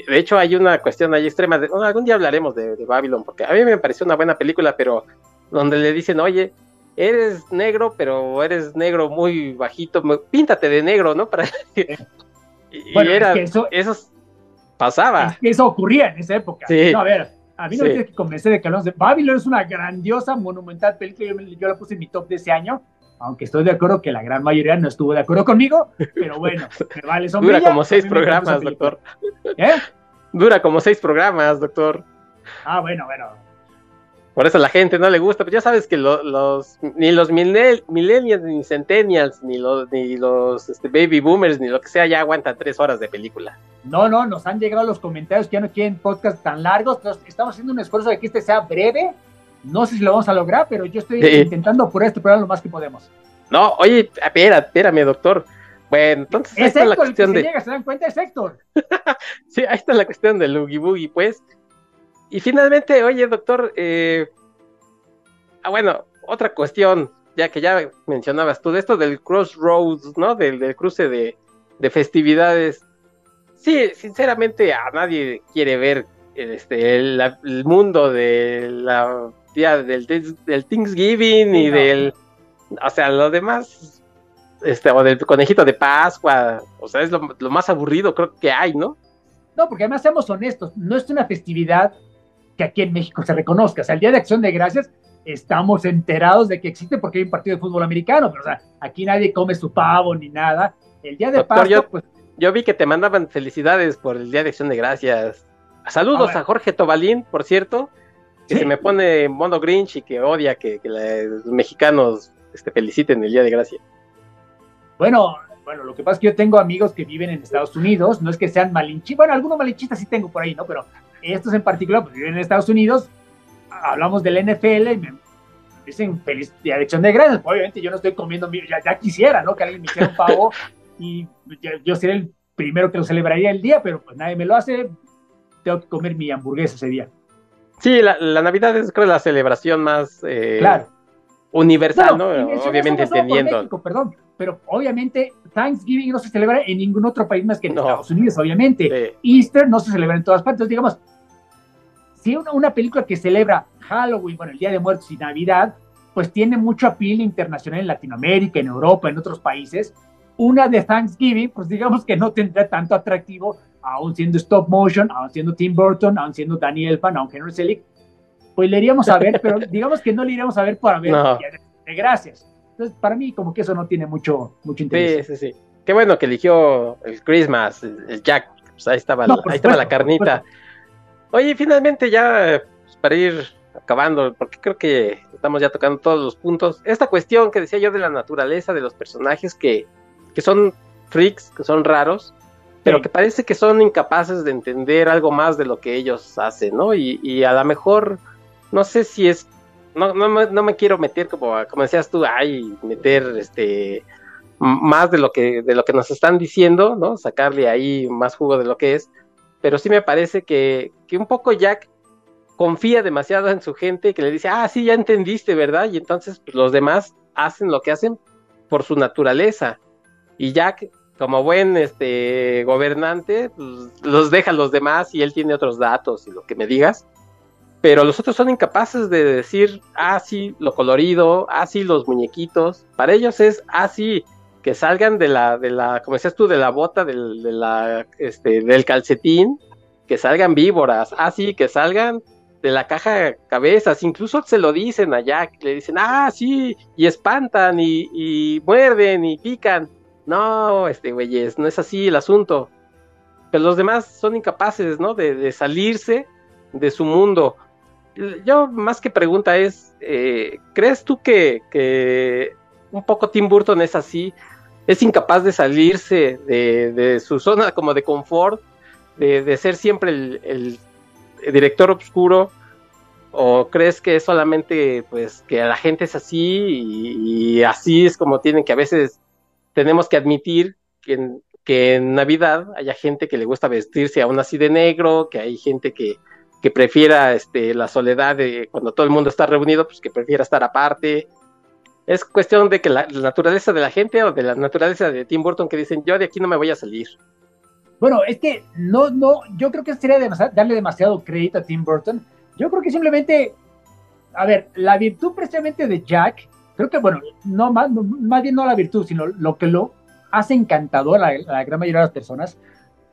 de hecho hay una cuestión ahí extrema. De, algún día hablaremos de, de, Babylon, porque a mí me pareció una buena película, pero donde le dicen, oye, eres negro, pero eres negro muy bajito, píntate de negro, ¿no? Para y, bueno, era, eso, eso pasaba. eso ocurría en esa época. Sí. a ver, a mí no me tienes que convencer de que hablamos de Babylon es una grandiosa, monumental película. Yo, la puse en mi top de ese año, aunque estoy de acuerdo que la gran mayoría no estuvo de acuerdo conmigo, pero bueno, me vale Dura como seis programas, doctor. ¿Eh? Dura como seis programas, doctor. Ah, bueno, bueno. Por eso a la gente no le gusta, pero ya sabes que los ni los millennials, ni centennials, ni los, ni los este, baby boomers, ni lo que sea, ya aguantan tres horas de película. No, no, nos han llegado los comentarios que ya no quieren podcast tan largos. Entonces, estamos haciendo un esfuerzo de que este sea breve. No sé si lo vamos a lograr, pero yo estoy intentando por este programa lo más que podemos. No, oye, espera, espérame, doctor. Bueno, entonces es ahí está la cuestión de. Llega, ¿Se dan cuenta? Es Héctor. sí, ahí está la cuestión del Oogie Boogie, pues. Y finalmente, oye, doctor, eh... ah, bueno, otra cuestión, ya que ya mencionabas tú, de esto del crossroads, ¿no? Del, del cruce de, de festividades sí, sinceramente a nadie quiere ver este, el, mundo de la día del, del Thanksgiving y del, o sea, lo demás, este, o del conejito de Pascua, o sea, es lo, más aburrido creo que hay, ¿no? No, porque además seamos honestos, no es una festividad que aquí en México se reconozca, o sea, el Día de Acción de Gracias estamos enterados de que existe porque hay un partido de fútbol americano, pero o sea, aquí nadie come su pavo ni nada. El Día de Pascua, pues yo vi que te mandaban felicidades por el Día de Acción de Gracias. Saludos a, Jorge Tobalín, por cierto, que se me pone mono Grinch y que odia que, los mexicanos este, feliciten el Día de Gracia. Bueno, bueno, lo que pasa es que yo tengo amigos que viven en Estados Unidos, no es que sean malinchistas, bueno, algunos malinchistas sí tengo por ahí, ¿no? Pero estos en particular, pues viven en Estados Unidos, hablamos del NFL y me dicen feliz Día de Acción de Gracias. Obviamente yo no estoy comiendo, ya, ya quisiera, ¿no? Que alguien me hiciera un pavo y yo, sería el primero que lo celebraría el día, pero pues nadie me lo hace, tengo que comer mi hamburguesa ese día. Sí, la, Navidad es creo la celebración más eh, universal, ¿no? Obviamente entendiendo. perdón, pero obviamente Thanksgiving no se celebra en ningún otro país más que en Estados Unidos, obviamente. Easter no se celebra en todas partes. digamos, si una, una película que celebra Halloween, bueno, el Día de Muertos y Navidad, pues tiene mucho appeal internacional en Latinoamérica, en Europa, en otros países, una de Thanksgiving, pues digamos que no tendrá tanto atractivo, aún siendo stop motion, aún siendo Tim Burton, aún siendo Daniel Elfman, aún Henry Selick, pues le iríamos a ver, pero digamos que no le iríamos a ver para ver de gracias. Entonces, para mí, como que eso no tiene mucho, mucho interés. Sí, sí, sí. Qué bueno que eligió el Christmas, el Jack, pues ahí estaba, ahí estaba la carnita. Oye, finalmente ya, pues, para ir acabando, porque creo que estamos ya tocando todos los puntos, esta cuestión que decía yo de la naturaleza de los personajes que que son freaks, que son raros, pero que parece que son incapaces de entender algo más de lo que ellos hacen, ¿no? Y, a lo mejor, no sé si es, no, no, me, no me quiero meter como, como decías tú, ay, meter este más de lo que de lo que nos están diciendo, ¿no? Sacarle ahí más jugo de lo que es, pero sí me parece que, que un poco Jack confía demasiado en su gente que le dice, ah, sí, ya entendiste, ¿verdad? Y entonces pues, los demás hacen lo que hacen por su naturaleza y Jack, como buen este gobernante, pues, los deja a los demás y él tiene otros datos y lo que me digas. Pero los otros son incapaces de decir, ah, lo colorido, ah, sí, los muñequitos. Para ellos es, ah, sí, que salgan de la, de la, como decías tú, de la bota, del, de la, este, del calcetín, que salgan víboras, ah, sí, que salgan de la caja de cabezas, incluso se lo dicen a Jack, le dicen, ah, sí, y espantan, y, y muerden, y pican. No, este güeyes, no es así el asunto. Pero los demás son incapaces, ¿no? De, salirse de su mundo. Yo, más que pregunta es, eh, ¿crees tú que, que, un poco Tim Burton es así? Es incapaz de salirse de, de su zona como de confort, de, de ser siempre el, director oscuro, o crees que es solamente pues que la gente es así y, así es como tienen que a veces tenemos que admitir que en, que en Navidad haya gente que le gusta vestirse aún así de negro, que hay gente que, que prefiera este, la soledad de cuando todo el mundo está reunido, pues que prefiera estar aparte. Es cuestión de que la, naturaleza de la gente o de la naturaleza de Tim Burton que dicen yo de aquí no me voy a salir. Bueno, es que no, no, yo creo que sería darle demasiado crédito a Tim Burton. Yo creo que simplemente, a ver, la virtud precisamente de Jack creo que, bueno, no más, más bien no la virtud, sino lo que lo hace encantador a la, gran mayoría de las personas.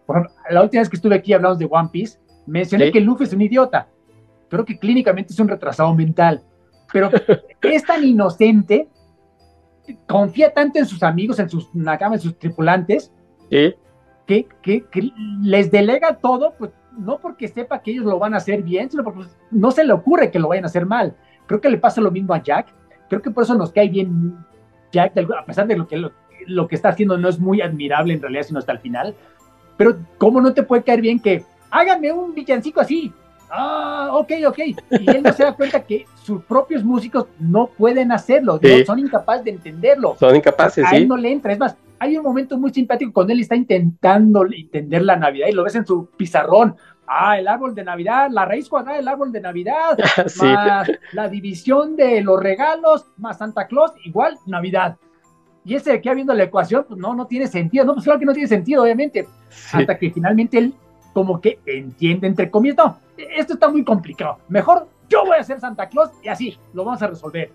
Por ejemplo, la última vez que estuve aquí hablamos de One Piece, mencioné que Luffy es un idiota. Creo que clínicamente es un retrasado mental. Pero es tan inocente, confía tanto en sus amigos, en sus en sus tripulantes, que, que, les delega todo, pues no porque sepa que ellos lo van a hacer bien, sino porque pues, no se le ocurre que lo vayan a hacer mal. Creo que le pasa lo mismo a Jack creo que por eso nos cae bien Jack, a pesar de lo que, lo, que está haciendo no es muy admirable en realidad, sino hasta el final. Pero, ¿cómo no te puede caer bien que háganme un villancico así? Ah, ok, ok. Y él no se da cuenta que sus propios músicos no pueden hacerlo, son incapaces de entenderlo. Son incapaces, a él no le entra. Es más, hay un momento muy simpático cuando él está intentando entender la Navidad y lo ves en su pizarrón ah, el árbol de Navidad, la raíz cuadrada del árbol de Navidad, más la división de los regalos, más Santa Claus, igual Navidad. Y ese de aquí habiendo la ecuación, pues no, no tiene sentido, no, pues claro que no tiene sentido, obviamente, hasta que finalmente él como que entiende, entre comillas, no, esto está muy complicado, mejor yo voy a ser Santa Claus y así lo vamos a resolver.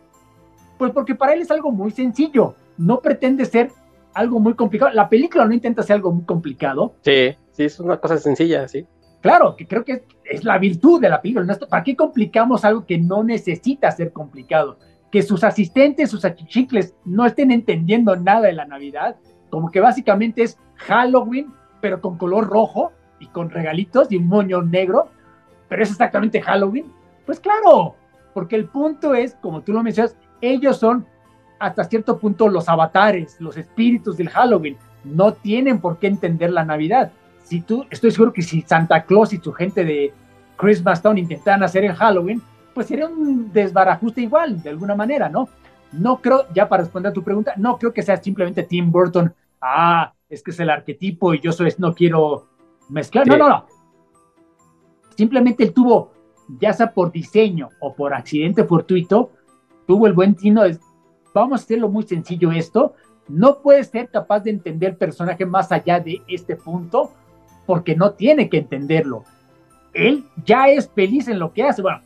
Pues porque para él es algo muy sencillo, no pretende ser algo muy complicado. La película no intenta ser algo muy complicado. Sí, sí, es una cosa sencilla, sí. Claro, que creo que es, la virtud de la película. ¿Para qué complicamos algo que no necesita ser complicado? Que sus asistentes, sus achichicles no estén entendiendo nada de la Navidad, como que básicamente es Halloween, pero con color rojo y con regalitos y un moño negro, pero es exactamente Halloween. Pues claro, porque el punto es, como tú lo mencionas, ellos son hasta cierto punto los avatares, los espíritus del Halloween. No tienen por qué entender la Navidad si tú, estoy seguro que si Santa Claus y su gente de Christmas Town intentaran hacer el Halloween, pues sería un desbarajuste igual, de alguna manera, ¿no? No creo, ya para responder a tu pregunta, no creo que sea simplemente Tim Burton, ah, es que es el arquetipo y yo soy, no quiero mezclar, no, no, no. Simplemente él tuvo, ya sea por diseño o por accidente fortuito, tuvo el buen tino de, vamos a hacerlo muy sencillo esto, no puedes ser capaz de entender el personaje más allá de este punto, porque no tiene que entenderlo. Él ya es feliz en lo que hace. Bueno,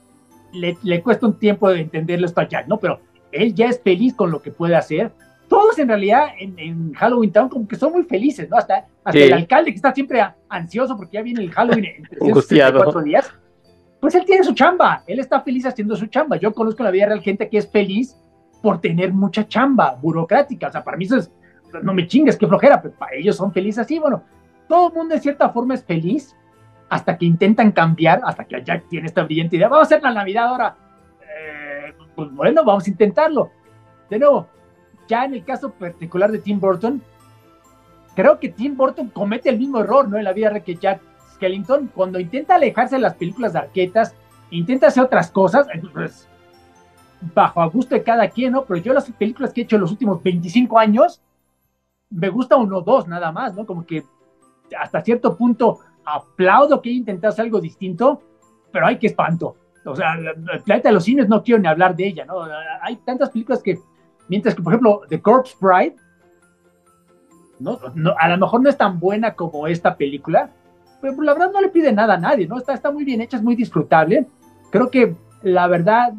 le, cuesta un tiempo de entenderlo esto a Jack, ¿no? Pero él ya es feliz con lo que puede hacer. Todos en realidad en, Halloween Town como que son muy felices, ¿no? Hasta, el alcalde que está siempre ansioso porque ya viene el Halloween en 364 días. Pues él tiene su chamba, él está feliz haciendo su chamba. Yo conozco en la vida real gente que es feliz por tener mucha chamba burocrática. O sea, para mí eso es, no me chingues, qué flojera, pero para ellos son felices así. Bueno, todo el mundo en cierta forma es feliz hasta que intentan cambiar, hasta que Jack tiene esta brillante idea, vamos a hacer la Navidad ahora. Eh, pues bueno, vamos a intentarlo. De nuevo, ya en el caso particular de Tim Burton, creo que Tim Burton comete el mismo error, ¿no? En la vida real que Jack Skellington, cuando intenta alejarse de las películas de arquetas, intenta hacer otras cosas, pues, bajo a gusto de cada quien, ¿no? Pero yo las películas que he hecho en los últimos 25 años, me gusta uno o dos nada más, ¿no? Como que hasta cierto punto aplaudo que intentase algo distinto, pero hay que espanto. O sea, el planeta de los cines no quiero ni hablar de ella, ¿no? Hay tantas películas que, mientras que, por ejemplo, The Corpse Bride, ¿no? a lo mejor no es tan buena como esta película, pero la verdad no le pide nada a nadie, ¿no? Está, está muy bien hecha, es muy disfrutable. Creo que la verdad,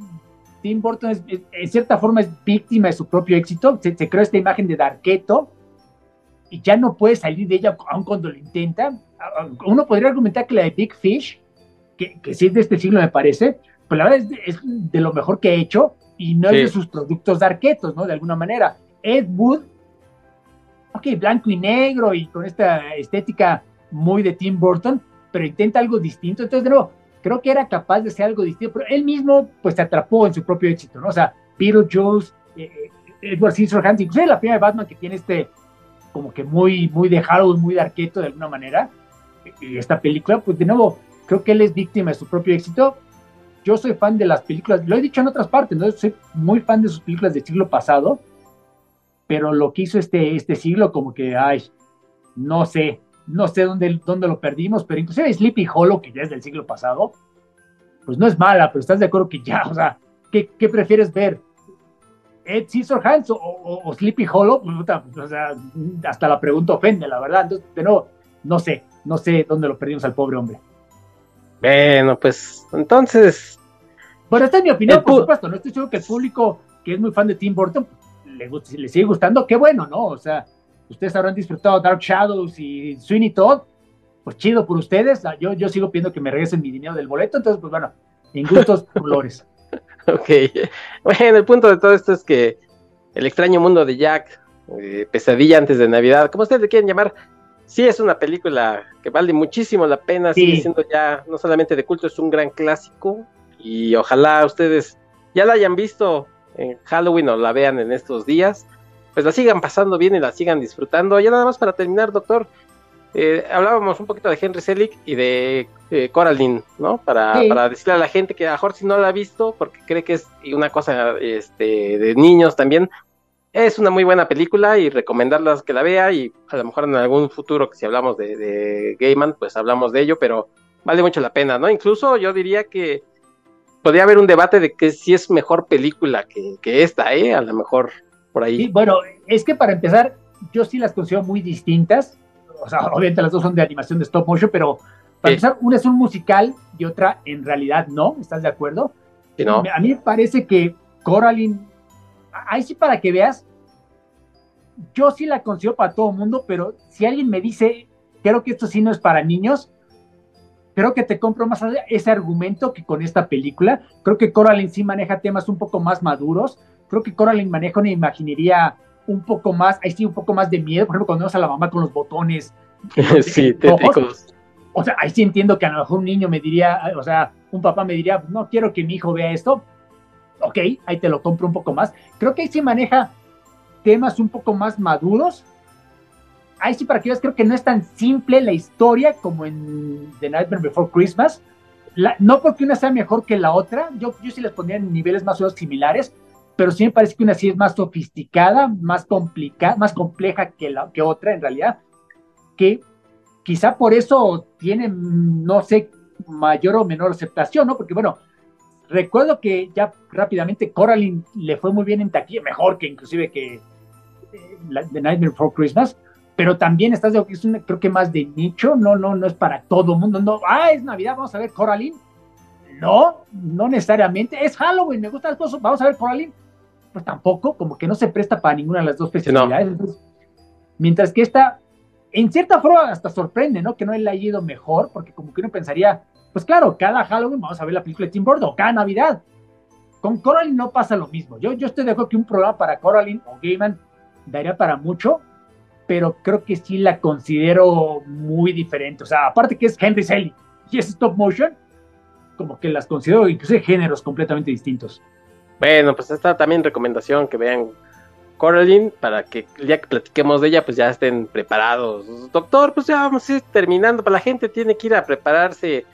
Tim Burton es, en cierta forma es víctima de su propio éxito. Se, se creó esta imagen de Darketo, y ya no puede salir de ella aun cuando lo intenta. uno podría argumentar que la de Big Fish, que, que sí es de este siglo me parece, pues la verdad es de, lo mejor que ha hecho y no es de sus productos darquetos, ¿no? De alguna manera. Ed Wood, ok, blanco y negro y con esta estética muy de Tim Burton, pero intenta algo distinto. Entonces, de nuevo, creo que era capaz de hacer algo distinto, pero él mismo, pues, se atrapó en su propio éxito, ¿no? O sea, Peter Jones, eh, eh, Edward Scissorhands, incluso la primera de Batman que tiene este, como que muy, muy de Halloween, muy de arqueto de alguna manera, y esta película, pues, de nuevo, creo que él es víctima de su propio éxito. Yo soy fan de las películas, lo he dicho en otras partes, ¿no? Soy muy fan de sus películas del siglo pasado, pero lo que hizo este, este siglo, como que, ay, no sé, no sé dónde, dónde lo perdimos, pero inclusive Sleepy Hollow, que ya es del siglo pasado, pues no es mala, pero estás de acuerdo que ya, o sea, ¿qué, qué prefieres ver? Ed Scissorhands o, o, Sleepy Hollow, pues, o sea, hasta la pregunta ofende, la verdad. Entonces, de nuevo, no sé, no sé dónde lo perdimos al pobre hombre. Bueno, pues entonces. Bueno, esta es mi opinión, por supuesto. No estoy seguro que el público que es muy fan de Tim Burton le, le sigue gustando. Qué bueno, ¿no? O sea, ustedes habrán disfrutado Dark Shadows y Sweeney Todd, pues chido por ustedes. Yo, yo sigo pidiendo que me regresen mi dinero del boleto, entonces, pues bueno, en gustos colores. ok. Bueno, el punto de todo esto es que el extraño mundo de Jack, eh, pesadilla antes de Navidad, como ustedes le quieren llamar, sí es una película que vale muchísimo la pena, sigue siendo ya no solamente de culto, es un gran clásico y ojalá ustedes ya la hayan visto en Halloween o la vean en estos días pues la sigan pasando bien y la sigan disfrutando. Ya nada más para terminar, doctor, eh, hablábamos un poquito de Henry Selick y de eh, Coraline, ¿no? Para, para, decirle a la gente que a si no la ha visto, porque cree que es una cosa este, de niños también, es una muy buena película y recomendarlas que la vea y a lo mejor en algún futuro que si hablamos de, de Gaiman, pues hablamos de ello, pero vale mucho la pena, ¿no? Incluso yo diría que podría haber un debate de que si es mejor película que, que esta, ¿eh? A lo mejor ahí. bueno, es que para empezar, yo sí las considero muy distintas. O sea, obviamente las dos son de animación de stop motion, pero para empezar, una es un musical y otra en realidad no. ¿Estás de acuerdo? no. A mí me parece que Coraline, ahí sí para que veas, yo sí la considero para todo mundo, pero si alguien me dice, creo que esto sí no es para niños, creo que te compro más ese argumento que con esta película. Creo que Coraline sí maneja temas un poco más maduros creo que Coraline maneja una imaginería un poco más, ahí sí, un poco más de miedo, por ejemplo, cuando vemos a la mamá con los botones. sí, tétricos. O sea, ahí sí entiendo que a lo mejor un niño me diría, o sea, un papá me diría, no quiero que mi hijo vea esto. Ok, ahí te lo compro un poco más. Creo que ahí sí maneja temas un poco más maduros. Ahí sí, para que veas, creo que no es tan simple la historia como en The Nightmare Before Christmas. no porque una sea mejor que la otra, yo, yo sí les pondría en niveles más o menos similares, pero sí me parece que una sí es más sofisticada, más complicada, más compleja que, la, que otra en realidad, que quizá por eso tiene, no sé, mayor o menor aceptación, ¿no? Porque bueno, recuerdo que ya rápidamente Coraline le fue muy bien en taquilla, mejor que inclusive que eh, The Nightmare Before Christmas, pero también estás de que es una, creo que más de nicho, no, no, no es para todo el mundo, no, ah, es Navidad, vamos a ver Coraline. No, no necesariamente, es Halloween, me gusta las cosas, vamos a ver Coraline pues tampoco, como que no se presta para ninguna de las dos festividades. mientras que esta, en cierta forma, hasta sorprende, ¿no? Que no le haya ido mejor, porque como que uno pensaría, pues claro, cada Halloween vamos a ver la película de Tim Burton, cada Navidad. Con Coraline no pasa lo mismo. Yo, yo estoy de que un programa para Coraline o Gaiman daría para mucho, pero creo que sí la considero muy diferente. O sea, aparte que es Henry Selick y es stop motion, como que las considero incluso géneros completamente distintos. Bueno, pues esta también recomendación que vean Coraline para que ya que platiquemos de ella, pues ya estén preparados. Doctor, pues ya vamos a ir terminando. Para la gente tiene que ir a prepararse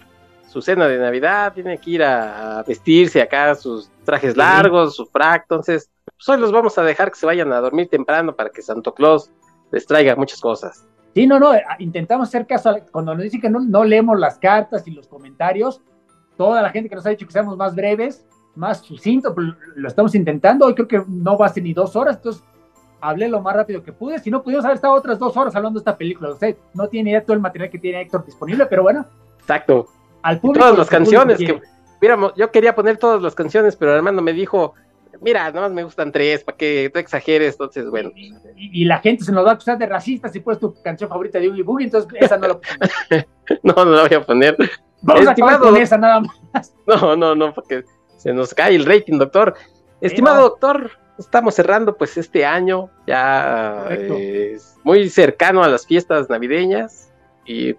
su cena de Navidad, tiene que ir a, vestirse acá sus trajes largos, su frac. Entonces, pues hoy los vamos a dejar que se vayan a dormir temprano para que Santo Claus les traiga muchas cosas. Sí, no, no, intentamos hacer caso cuando nos dicen que no, no leemos las cartas y los comentarios. Toda la gente que nos ha dicho que seamos más breves, más sucinto, lo estamos intentando. Hoy creo que no va a ser ni dos horas, entonces hablé lo más rápido que pude. Si no, pudimos haber estado otras dos horas hablando de esta película. Usted no tiene idea todo el material que tiene Héctor disponible, pero bueno. Exacto. Al público. todas las canciones que, yo quería poner todas las canciones, pero Armando me dijo, mira, nada más me gustan tres, para que tú exageres, entonces, bueno. Y, la gente se nos va a acusar de racista si puedes tu canción favorita de Oogie Boogie, entonces esa no la No, no la voy a poner. Vamos a acabar con esa nada más. No, no, no, porque se nos cae el rating, doctor. Estimado doctor, estamos cerrando pues este año, ya es muy cercano a las fiestas navideñas y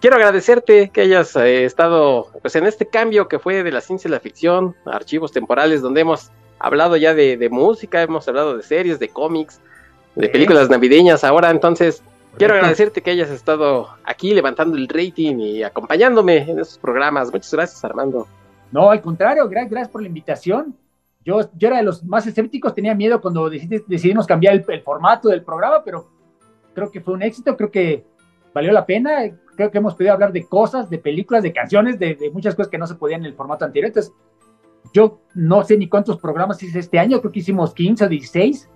quiero agradecerte que hayas eh, estado pues en este cambio que fue de la ciencia y la ficción, archivos temporales donde hemos hablado ya de, música, hemos hablado de series, de cómics, de películas navideñas ahora, entonces quiero agradecerte que hayas estado aquí levantando el rating y acompañándome en estos programas. Muchas gracias, Armando. No, al contrario, gracias por la invitación. Yo, yo era de los más escépticos, tenía miedo cuando decidimos cambiar el, formato del programa, pero creo que fue un éxito, creo que valió la pena, creo que hemos podido hablar de cosas, de películas, de canciones, de, muchas cosas que no se podían en el formato anterior. Entonces, yo no sé ni cuántos programas hice este año, creo que hicimos 15 o 16.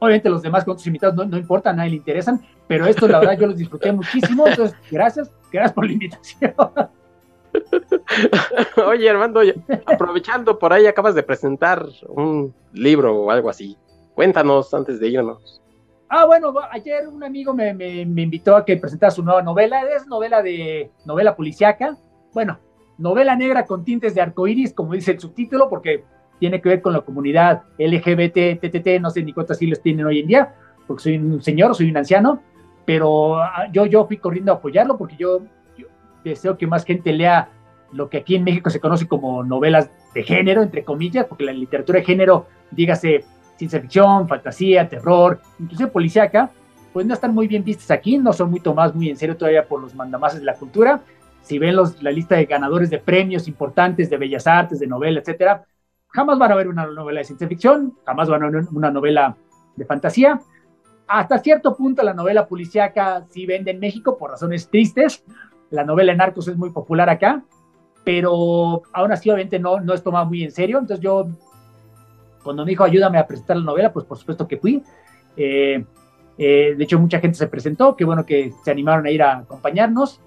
Obviamente los demás cuántos invitados no, no importa, a nadie le interesan, pero esto la verdad yo los disfruté muchísimo, entonces gracias, gracias por la invitación. Oye, Armando, aprovechando por ahí, acabas de presentar un libro o algo así. Cuéntanos antes de irnos. Ah, bueno, ayer un amigo me, invitó a que presentara su nueva novela. Es novela de novela policiaca. Bueno, novela negra con tintes de arcoíris, como dice el subtítulo, porque tiene que ver con la comunidad LGBT, TTT, no sé ni cuántos siglos tienen hoy en día, porque soy un señor, soy un anciano, pero ah, yo, yo fui corriendo a apoyarlo porque yo deseo que más gente lea lo que aquí en México se conoce como novelas de género, entre comillas, porque la literatura de género, dígase ciencia ficción, fantasía, terror, incluso policíaca, pues no están muy bien vistas aquí, no son muy tomadas muy en serio todavía por los mandamases de la cultura. Si ven los, la lista de ganadores de premios importantes de bellas artes, de novela, etcétera, jamás van a ver una novela de ciencia ficción, jamás van a ver una novela de fantasía. Hasta cierto punto la novela policíaca sí vende en México por razones tristes, la novela en Narcos es muy popular acá, pero aún así obviamente no, no es tomado muy en serio. Entonces yo, cuando me dijo ayúdame a presentar la novela, pues por supuesto que fui. Eh, eh, de hecho, mucha gente se presentó, qué bueno que se animaron a ir a acompañarnos.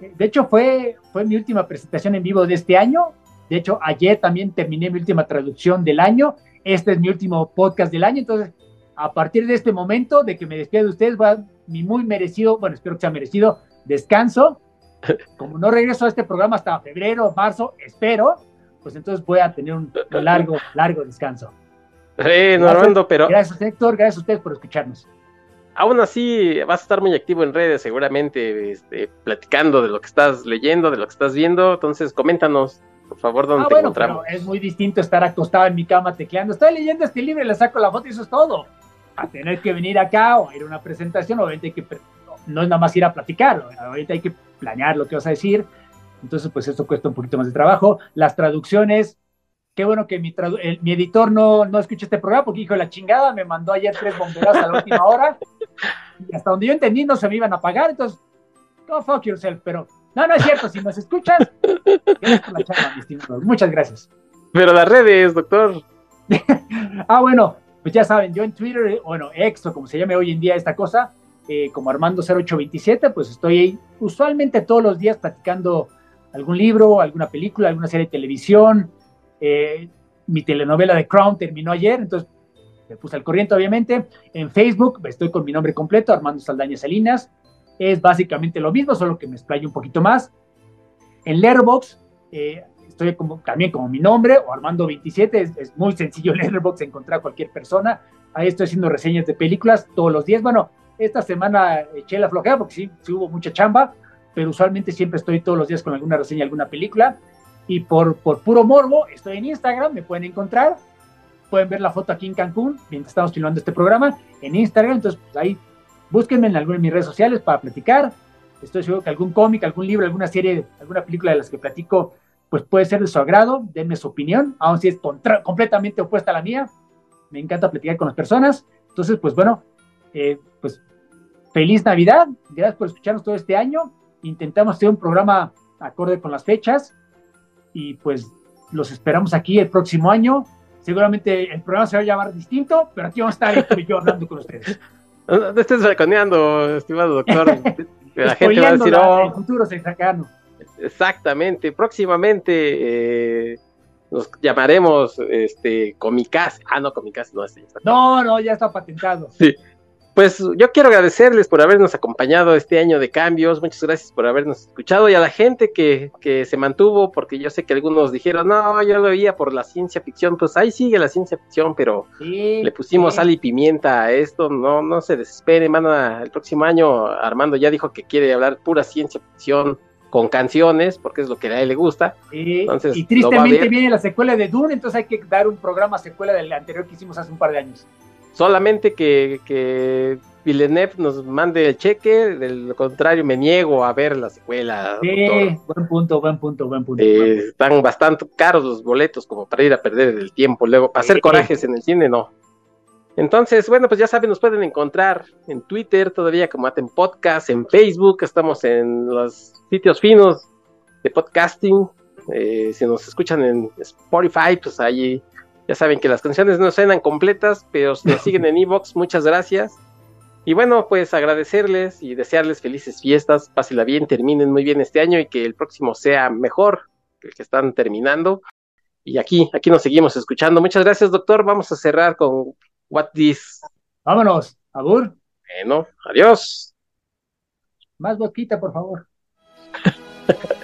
De hecho, fue, fue mi última presentación en vivo de este año. De hecho, ayer también terminé mi última traducción del año. Este es mi último podcast del año. Entonces, a partir de este momento, de que me despido de ustedes, va mi muy merecido, bueno, espero que sea merecido, descanso como no regreso a este programa hasta febrero, marzo, espero, pues entonces voy a tener un largo, largo descanso. Sí, Normando, pero... Gracias, Héctor, gracias a ustedes por escucharnos. Aún así, vas a estar muy activo en redes, seguramente, este, platicando de lo que estás leyendo, de lo que estás viendo. Entonces, coméntanos, por favor, dónde ah, te bueno, encontramos. Pero es muy distinto estar acostado en mi cama tecleando. Estoy leyendo este libro y le saco la foto y eso es todo. A tener que venir acá o ir a una presentación, obviamente hay que no es nada más ir a platicar, ahorita hay que planear lo que vas a decir, entonces pues esto cuesta un poquito más de trabajo. Las traducciones, qué bueno que mi, mi editor no, no escucha este programa porque hijo de la chingada, me mandó ayer tres bomberas a la última hora y hasta donde yo entendí no se me iban a pagar, entonces, go fuck yourself, pero no, no es cierto, si nos escuchas, Muchas gracias. Pero las redes, doctor. ah, bueno, pues ya saben, yo en Twitter, bueno, ex o como se llame hoy en día esta cosa, eh, como Armando0827, pues estoy ahí usualmente todos los días platicando algún libro, alguna película, alguna serie de televisión. Eh, mi telenovela de Crown terminó ayer, entonces me puse al corriente, obviamente. En Facebook estoy con mi nombre completo, Armando Saldaña Salinas. Es básicamente lo mismo, solo que me explayo un poquito más. En Letterboxd eh, estoy como, también como mi nombre, o Armando27. Es, es muy sencillo en Letterboxd encontrar a cualquier persona. Ahí estoy haciendo reseñas de películas todos los días. Bueno, esta semana eché la flojera porque sí, sí hubo mucha chamba, pero usualmente siempre estoy todos los días con alguna reseña, alguna película. Y por, puro morbo, estoy en Instagram, me pueden encontrar. Pueden ver la foto aquí en Cancún, mientras estamos filmando este programa, en Instagram. Entonces, pues ahí búsquenme en alguna de mis redes sociales para platicar. Estoy seguro que algún cómic, algún libro, alguna serie, alguna película de las que platico, pues puede ser de su agrado. Denme su opinión, aun si es completamente opuesta a la mía. Me encanta platicar con las personas. Entonces, pues bueno, eh, pues feliz Navidad, gracias por escucharnos todo este año. Intentamos hacer un programa acorde con las fechas y pues los esperamos aquí el próximo año. Seguramente el programa se va a llamar distinto, pero aquí vamos a estar yo hablando con ustedes. No estés balconeando, estimado doctor. La gente va a decir, oh, el futuro se cercano. Exactamente, próximamente eh, nos llamaremos este Comicas. Ah, no, Comicas no es. No, no, ya está patentado. Sí. Pues yo quiero agradecerles por habernos acompañado este año de cambios, muchas gracias por habernos escuchado y a la gente que, que se mantuvo, porque yo sé que algunos dijeron, no, yo lo veía por la ciencia ficción, pues ahí sigue la ciencia ficción, pero Sí, le pusimos sí. sal y pimienta a esto, no, no se desesperen, van a- el próximo año Armando ya dijo que quiere hablar pura ciencia ficción con canciones, porque es lo que a él le gusta. Sí, Entonces, y tristemente viene la secuela de Dune, entonces hay que dar un programa secuela del anterior que hicimos hace un par de años. Solamente que, que Villeneuve nos mande el cheque, de lo contrario me niego a ver la secuela. Sí, doctor. buen punto, buen punto, buen punto. Eh, están bastante caros los boletos como para ir a perder el tiempo. Luego, para hacer Sí. corajes en el cine, no. Entonces, bueno, pues ya saben, nos pueden encontrar en Twitter todavía como Aten Podcast, en Facebook, estamos en los sitios finos de podcasting. Eh, si nos escuchan en Spotify, pues ahí ya saben que las canciones no suenan completas, pero si nos siguen en Evox, muchas gracias. Y bueno, pues agradecerles y desearles felices fiestas, pásenla bien, terminen muy bien este año y que el próximo sea mejor que el que están terminando. Y aquí, aquí nos seguimos escuchando. Muchas gracias, doctor. Vamos a cerrar con What This. Vámonos, Abur, Bueno, adiós. más boquita, por favor.